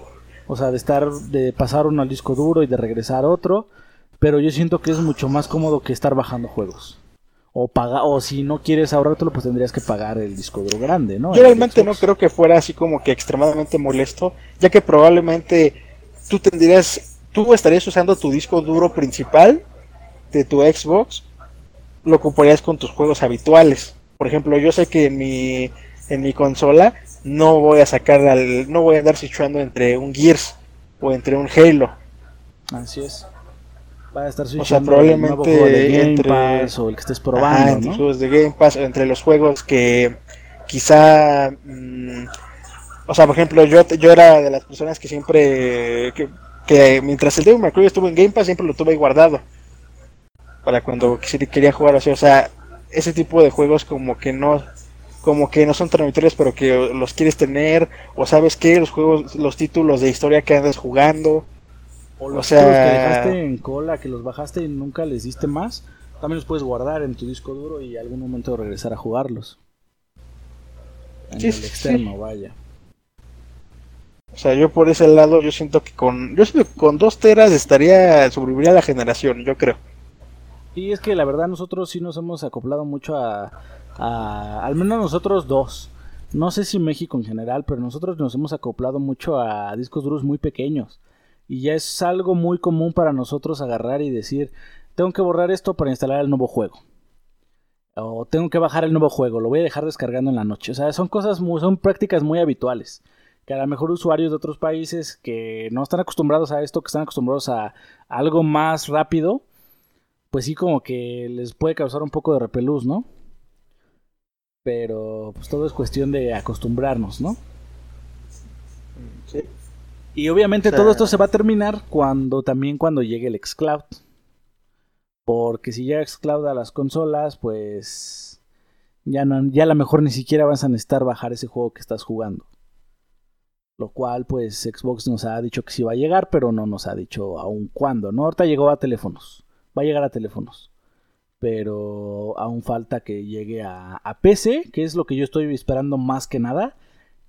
O sea, de estar, de pasar uno al disco duro y de regresar otro. Pero yo siento que es mucho más cómodo que estar bajando juegos o paga, o si no quieres ahorrártelo, pues tendrías que pagar el disco duro grande, ¿no? Yo realmente no creo que fuera así como que extremadamente molesto, ya que probablemente tú tendrías, tú estarías usando tu disco duro principal de tu Xbox, lo ocuparías con tus juegos habituales. Por ejemplo, yo sé que en mi en mi consola no voy a sacar al, no voy a andar situando entre un Gears o entre un Halo. Así es va a estar o sea, probablemente entre o el que estés probando, entre juegos de Game Pass, entre los juegos que quizá mm, o sea, por ejemplo, yo yo era de las personas que siempre que, mientras el Devil May Cry estuvo en Game Pass siempre lo tuve guardado para cuando quería jugar así, o sea, ese tipo de juegos como que no como que no son transmitorios pero que los quieres tener o sabes que los juegos los títulos de historia que andas jugando o los que dejaste en cola, que los bajaste y nunca les diste más, también los puedes guardar en tu disco duro y algún momento regresar a jugarlos. En el externo, vaya. O sea, yo por ese lado, yo siento que con, yo siento que con dos teras estaría, sobreviviría la generación, yo creo. Y es que la verdad nosotros sí nos hemos acoplado mucho a, al menos nosotros dos. No sé si México en general, pero nosotros nos hemos acoplado mucho a discos duros muy pequeños Y ya es algo muy común para nosotros agarrar y decir, tengo que borrar esto para instalar el nuevo juego. O tengo que bajar el nuevo juego, lo voy a dejar descargando en la noche. O sea, son cosas muy, son prácticas muy habituales. Que a lo mejor usuarios de otros países que no están acostumbrados a esto, que están acostumbrados a algo más rápido, pues sí como que les puede causar un poco de repelús, ¿no? Pero pues todo es cuestión de acostumbrarnos, ¿no? Sí. Y obviamente O sea- todo esto se va a terminar cuando también cuando llegue el xCloud. Porque si llega xCloud a las consolas, pues ya no, ya a lo mejor ni siquiera vas a necesitar bajar ese juego que estás jugando. Lo cual, pues Xbox nos ha dicho que sí va a llegar, pero no nos ha dicho aún cuándo, ¿no? Ahorita llegó a teléfonos. Va a llegar a teléfonos. Pero aún falta que llegue a, a PC, que es lo que yo estoy esperando más que nada.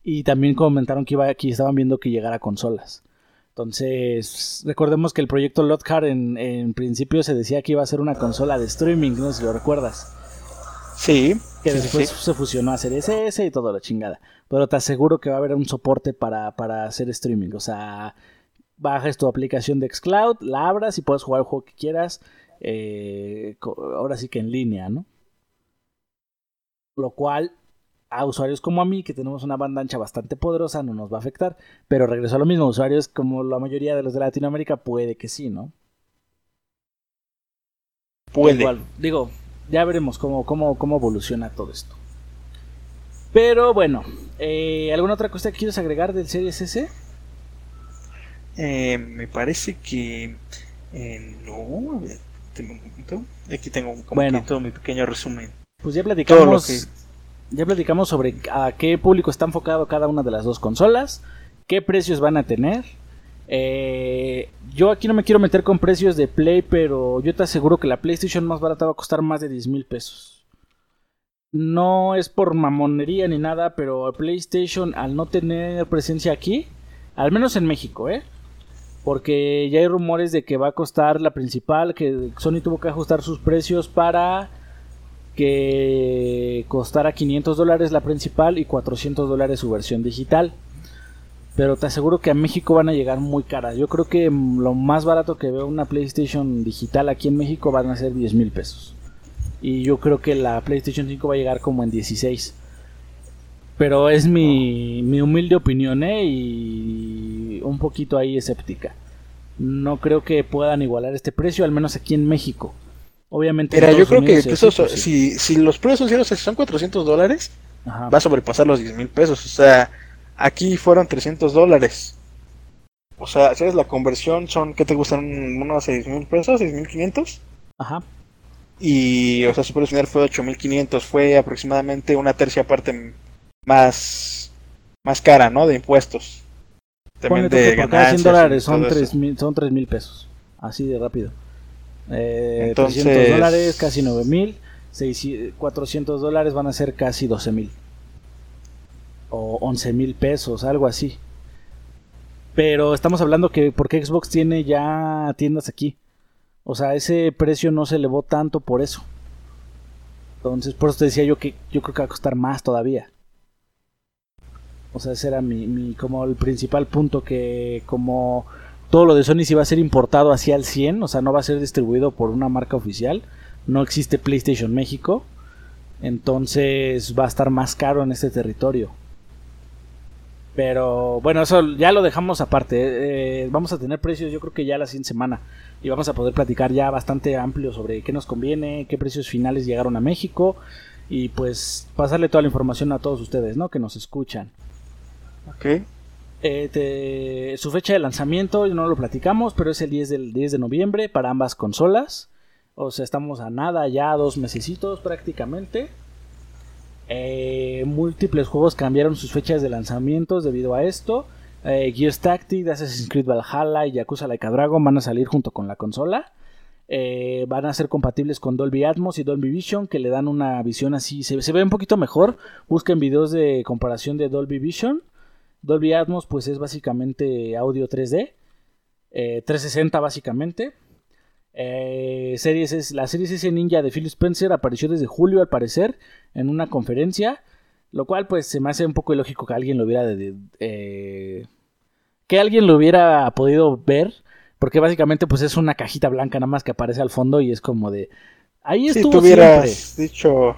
Y también comentaron que, iba, que estaban viendo que llegara a consolas. Entonces, recordemos que el proyecto Lockhart en, en principio se decía que iba a ser una consola de streaming, no sé si lo recuerdas. Sí. Que sí, después sí. se fusionó a Series S y toda la chingada. Pero te aseguro que va a haber un soporte para, para hacer streaming. O sea, bajas tu aplicación de Xcloud, la abras y puedes jugar el juego que quieras. Eh, ahora sí que en línea, ¿no? Lo cual a usuarios como a mí, que tenemos una banda ancha bastante poderosa, no nos va a afectar. Pero regreso a lo mismo, usuarios como la mayoría de los de Latinoamérica, puede que sí, ¿no? Puede. Igual, digo, ya veremos cómo, cómo, cómo evoluciona todo esto. Pero bueno, eh, ¿alguna otra cosa que quieres agregar del Series S? Eh, me parece que eh, no. Tengo un. Aquí tengo un Bueno. completo mi pequeño resumen. Pues ya platicamos, que ya platicamos sobre a qué público está enfocado cada una de las dos consolas, qué precios van a tener. Eh, yo aquí no me quiero meter con precios de Play, pero yo te aseguro que la PlayStation más barata va a costar más de 10 mil pesos. No es por mamonería ni nada, pero PlayStation al no tener presencia aquí, al menos en México, ¿eh? Porque ya hay rumores de que va a costar la principal, que Sony tuvo que ajustar sus precios para que costara 500 dólares la principal y 400 dólares su versión digital. Pero te aseguro que a México van a llegar muy caras. Yo creo que lo más barato que veo una PlayStation digital aquí en México van a ser 10 mil pesos. Y yo creo que la PlayStation 5 va a llegar como en 16. Pero es mi, mi humilde opinión, ¿eh? Y un poquito ahí escéptica. No creo que puedan igualar este precio, al menos aquí en México. Obviamente. en Mira, yo creo que Unidos pues, sí. si, si los precios si son 400 dólares, Ajá. va a sobrepasar los 10 mil pesos. O sea, aquí fueron 300 dólares. O sea, si es la conversión, son, ¿qué te gustan? ¿Unos 6 mil pesos? ¿6 mil 500? Ajá. Y, o sea, su precio final fue 8 mil 500. Fue aproximadamente una tercia parte más, más cara, ¿no? De impuestos. También de por cada 100 ganancias y dólares son todo eso. 3 mil, son 3 mil pesos. Así de rápido. Eh, Entonces- 300 dólares, casi 9 mil. 400 dólares van a ser casi 12 mil. O 11 mil pesos, algo así. Pero estamos hablando que porque Xbox tiene ya tiendas aquí. O sea, ese precio no se elevó tanto por eso. Entonces, por eso te decía yo que yo creo que va a costar más todavía. O sea, ese era mi, mi como el principal punto que como todo lo de Sony sí va a ser importado hacia el 100, o sea, no va a ser distribuido por una marca oficial. No existe PlayStation México. Entonces va a estar más caro en este territorio. Pero bueno, eso ya lo dejamos aparte. Eh, vamos a tener precios yo creo que ya la siguiente semana. Y vamos a poder platicar ya bastante amplio sobre qué nos conviene, qué precios finales llegaron a México. Y pues pasarle toda la información a todos ustedes, ¿no? Que nos escuchan. Ok. Eh, su fecha de lanzamiento no lo platicamos, pero es el 10, del, 10 de noviembre para ambas consolas. O sea, estamos a nada, ya dos mesecitos prácticamente. Eh, múltiples juegos cambiaron sus fechas de lanzamientos debido a esto. Eh, Gears Tactics, Assassin's Creed Valhalla y Yakuza Like a Dragon van a salir junto con la consola. Eh, van a ser compatibles con Dolby Atmos y Dolby Vision, que le dan una visión así. Se ve un poquito mejor. Busquen videos de comparación de Dolby Vision. Dolby Atmos, pues es básicamente audio 3D. eh, 360 básicamente. Eh, series es, la serie S Ninja de Phil Spencer apareció desde julio al parecer en una conferencia. Lo cual pues se me hace un poco ilógico que alguien lo hubiera de, de- eh, que alguien lo hubiera podido ver, porque básicamente pues es una cajita blanca nada más que aparece al fondo y es como de... Ahí estuvo si tuvieras dicho...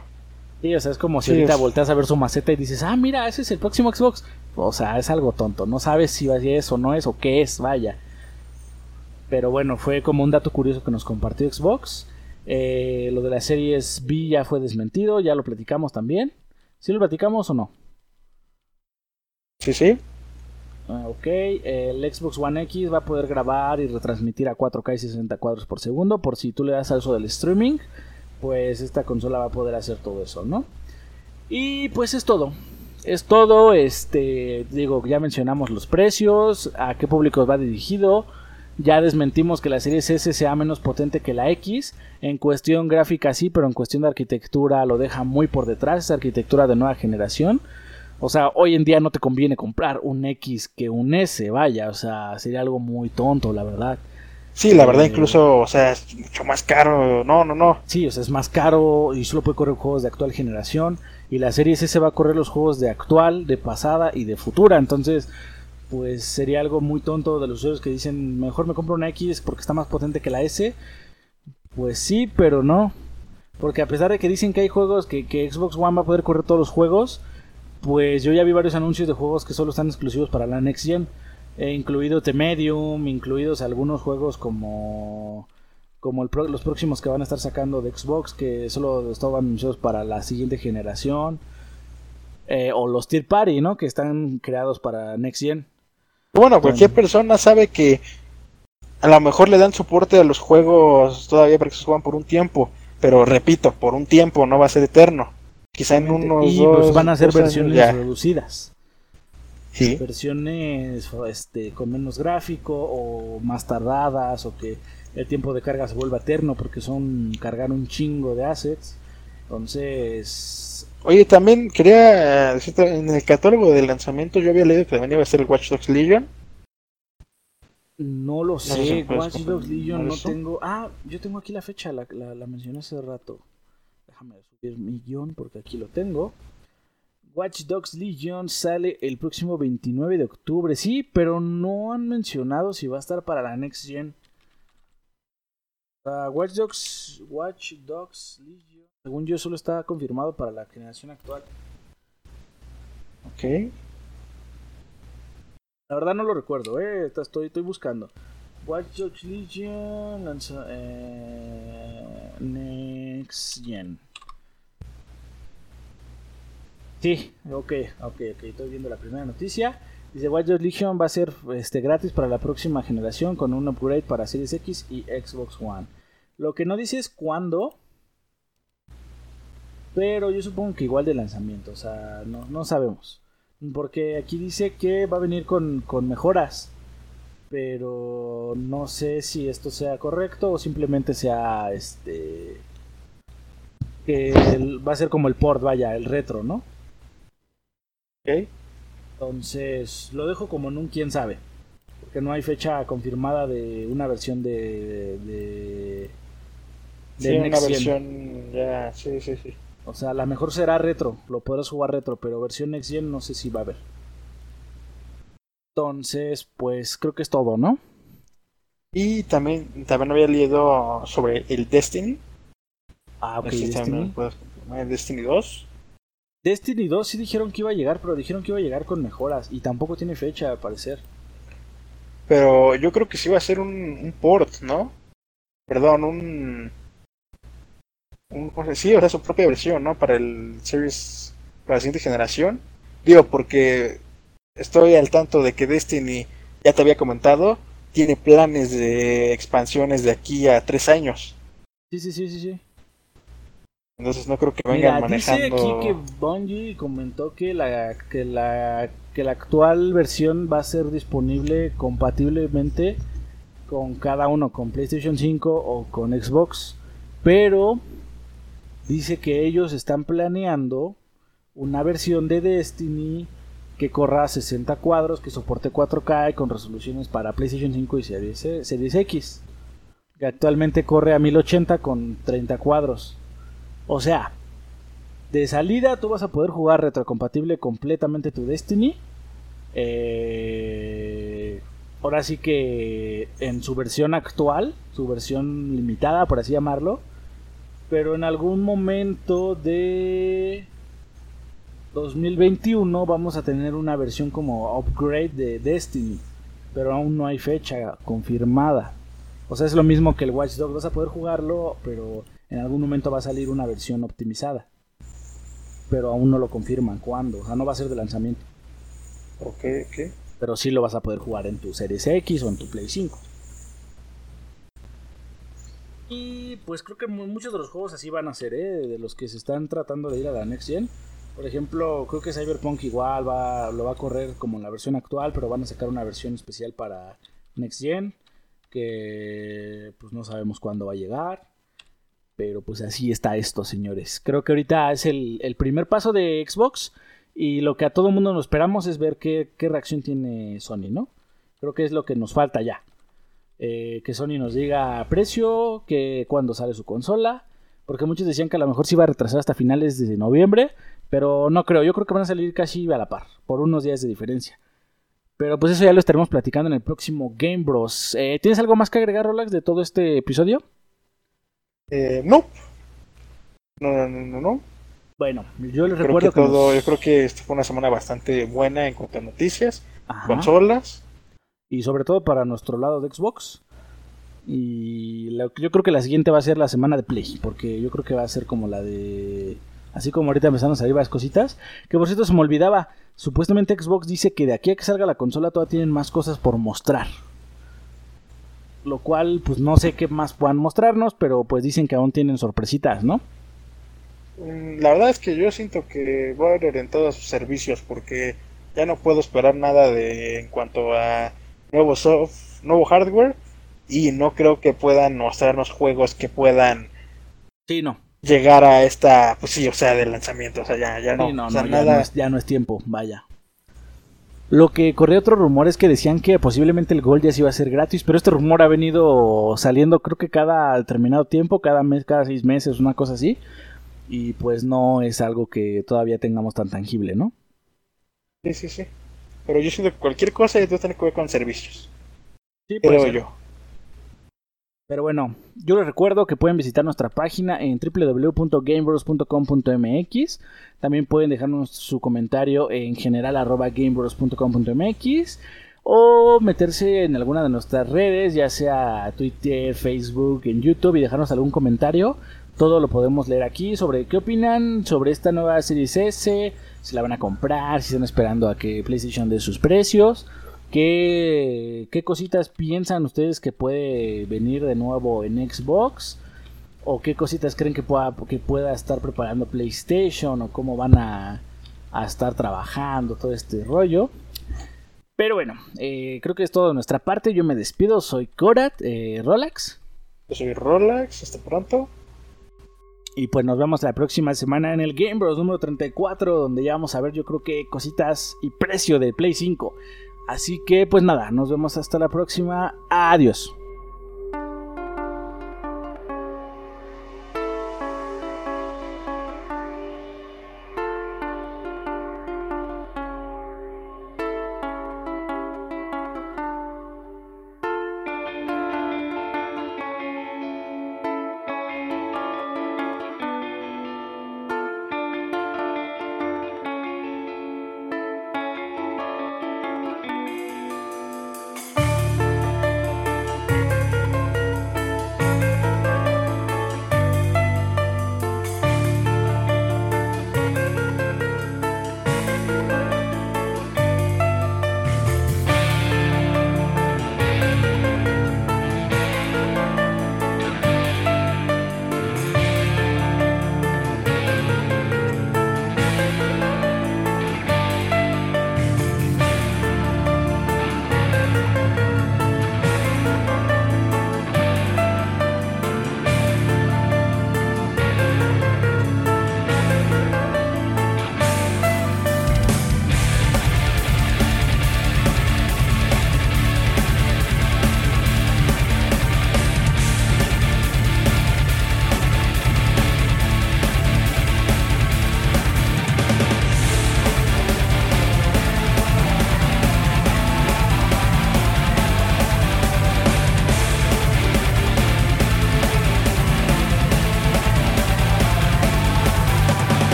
Sí, o sea, es como si ahorita volteas a ver su maceta y dices, ah, mira, ese es el próximo Xbox. O sea, es algo tonto, no sabes si es o no es o qué es, vaya. Pero bueno, fue como un dato curioso que nos compartió Xbox. Eh, lo de la serie B ya fue desmentido, ya lo platicamos también. ¿Sí lo platicamos o no? Sí, sí. Ah, ok, el Xbox One X va a poder grabar y retransmitir a 4K y 60 cuadros por segundo. Por si tú le das al uso del streaming, pues esta consola va a poder hacer todo eso, ¿no? Y pues es todo. Es todo, este, digo, ya mencionamos los precios, a qué público va dirigido, ya desmentimos que la serie S sea menos potente que la X. En cuestión gráfica sí, pero en cuestión de arquitectura lo deja muy por detrás. Esa arquitectura de nueva generación. O sea, hoy en día no te conviene comprar un X que un S, vaya. O sea, sería algo muy tonto, la verdad. Sí, la verdad, incluso, o sea, es mucho más caro. No, no, no. Sí, o sea, es más caro y solo puede correr juegos de actual generación. Y la serie S va a correr los juegos de actual, de pasada y de futura. Entonces, pues sería algo muy tonto de los usuarios que dicen, mejor me compro una X porque está más potente que la S. Pues sí, pero no. Porque a pesar de que dicen que hay juegos que, Xbox One va a poder correr todos los juegos, pues yo ya vi varios anuncios de juegos que solo están exclusivos para la Next Gen. He incluido The Medium, incluidos algunos juegos como como los próximos que van a estar sacando de Xbox, que solo estaban anunciados para la siguiente generación. Eh, o los Tier Party, ¿no? Que están creados para Next Gen. Bueno, cualquier persona sabe que a lo mejor le dan soporte a los juegos todavía para que se juegan por un tiempo, pero repito, por un tiempo, no va a ser eterno. Quizá en unos y pues, van a ser versiones reducidas. ¿Sí? Versiones este, con menos gráfico o más tardadas o que el tiempo de carga se vuelva eterno porque son cargar un chingo de assets. Entonces... Oye, también quería decirte, en el catálogo de lanzamiento yo había leído que también iba a ser el Watch Dogs Legion. No lo sé, Watch Dogs Legion no tengo... Ah, yo tengo aquí la fecha, la, la, mencioné hace rato. Déjame subir mi guion porque aquí lo tengo. Watch Dogs Legion sale el próximo 29 de octubre. Sí, pero no han mencionado si va a estar para la Next Gen. Uh, Watch Dogs, Watch Dogs Legion. Según yo, solo está confirmado para la generación actual. Ok. La verdad no lo recuerdo, eh. Estoy, estoy buscando. Watch Dogs Legion lanza, eh, Next Gen. Sí, ok, ok, ok. Estoy viendo la primera noticia. Dice Watch Legion va a ser este, gratis para la próxima generación con un upgrade para Series X y Xbox One. Lo que no dice es cuándo, pero yo supongo que igual de lanzamiento, o sea, no, no sabemos. Porque aquí dice que va a venir con, con mejoras. Pero no sé si esto sea correcto o simplemente sea este. Que va a ser como el port, vaya, el retro, ¿no? Ok. Entonces, lo dejo como en un quién sabe. Porque no hay fecha confirmada de una versión de. de, de sí, una versión. Ya, sí, sí, sí. O sea, la mejor será retro, lo podrás jugar retro, pero versión Next Gen no sé si va a haber. Entonces, pues creo que es todo, ¿no? Y también, también había leído sobre el Destiny. Ah, ok. Destiny. el Destiny 2. Destiny 2 sí dijeron que iba a llegar, pero dijeron que iba a llegar con mejoras. Y tampoco tiene fecha, al parecer. Pero yo creo que sí va a ser un, un port, ¿no? Perdón, un sí, o sea, su propia versión, ¿no? Para el Series, para la siguiente generación. Digo, porque estoy al tanto de que Destiny, ya te había comentado, tiene planes de expansiones de aquí a tres años. Sí, sí, sí, sí, sí. Entonces no creo que vengan manejando. Dice aquí que Bungie comentó que la, que la que la actual versión va a ser disponible compatiblemente con cada uno, con PlayStation 5 o con Xbox, pero dice que ellos están planeando una versión de Destiny que corra a 60 cuadros, que soporte 4K y con resoluciones para PlayStation 5 y Series, e, Series X. Que actualmente corre a 1080 con 30 cuadros. O sea, de salida tú vas a poder jugar retrocompatible completamente tu Destiny. Eh, ahora sí que en su versión actual, su versión limitada, por así llamarlo, pero en algún momento de 2021 vamos a tener una versión como upgrade de Destiny, pero aún no hay fecha confirmada. O sea, es lo mismo que el Watch Dogs, vas a poder jugarlo, pero en algún momento va a salir una versión optimizada. Pero aún no lo confirman cuándo, o sea, no va a ser de lanzamiento. Ok, ok. Pero sí lo vas a poder jugar en tu Series X o en tu Play 5. Y pues creo que muchos de los juegos así van a ser, ¿eh? de los que se están tratando de ir a la Next Gen. Por ejemplo, creo que Cyberpunk igual va, lo va a correr como en la versión actual, pero van a sacar una versión especial para Next Gen, que pues no sabemos cuándo va a llegar. Pero pues así está esto, señores. Creo que ahorita es el, primer paso de Xbox y lo que a todo mundo nos esperamos es ver qué, reacción tiene Sony, ¿no? Creo que es lo que nos falta ya. Eh, que Sony nos diga precio, que cuándo sale su consola. Porque muchos decían que a lo mejor se iba a retrasar hasta finales de noviembre. Pero no creo, yo creo que van a salir casi a la par, por unos días de diferencia. Pero pues eso ya lo estaremos platicando en el próximo Game Bros. Eh, ¿Tienes algo más que agregar, Rolex, de todo este episodio? Eh, no. No, no, no, no. Bueno, yo les recuerdo que, todo, yo creo que esta fue una semana bastante buena en cuanto a noticias, consolas. Y sobre todo para nuestro lado de Xbox. Y yo creo que la siguiente va a ser la semana de Play, porque yo creo que va a ser como la de... Así como ahorita empezaron a salir varias cositas. Que por cierto se me olvidaba, supuestamente Xbox dice que de aquí a que salga la consola todavía tienen más cosas por mostrar lo cual pues no sé qué más puedan mostrarnos, pero pues dicen que aún tienen sorpresitas, ¿no? Mm, la verdad es que yo siento que va a haber en todos sus servicios porque ya no puedo esperar nada de en cuanto a nuevo soft, nuevo hardware y no creo que puedan mostrarnos juegos que puedan sí, no. llegar a esta, pues sí, o sea, de lanzamiento, o sea, ya, ya no, no, ya no es tiempo, vaya. Lo que corría otro rumor es que decían que posiblemente el Gold ya se iba a ser gratis, pero este rumor ha venido saliendo creo que cada determinado tiempo, cada mes, cada seis meses, una cosa así. Y pues no es algo que todavía tengamos tan tangible, ¿no? Sí, sí, sí. Pero yo siento que cualquier cosa ya tiene que ver con servicios. Sí, creo yo. Pero bueno, yo les recuerdo que pueden visitar nuestra página en www.gamebros.com.mx. También pueden dejarnos su comentario en general arroba o meterse en alguna de nuestras redes, ya sea Twitter, Facebook, en YouTube y dejarnos algún comentario. Todo lo podemos leer aquí sobre qué opinan sobre esta nueva Series S, si la van a comprar, si están esperando a que PlayStation dé sus precios ¿Qué, ¿Qué cositas piensan ustedes que puede venir de nuevo en Xbox? ¿O qué cositas creen que pueda, que pueda estar preparando PlayStation? ¿O cómo van a, estar trabajando todo este rollo? Pero bueno, eh, creo que es todo de nuestra parte. Yo me despido. Soy Korat, eh, Rolax. Yo soy Rolax. Hasta pronto. Y pues nos vemos la próxima semana en el Game Bros número 34, donde ya vamos a ver yo creo que cositas y precio de Play 5. Así que pues nada, nos vemos hasta la próxima. Adiós.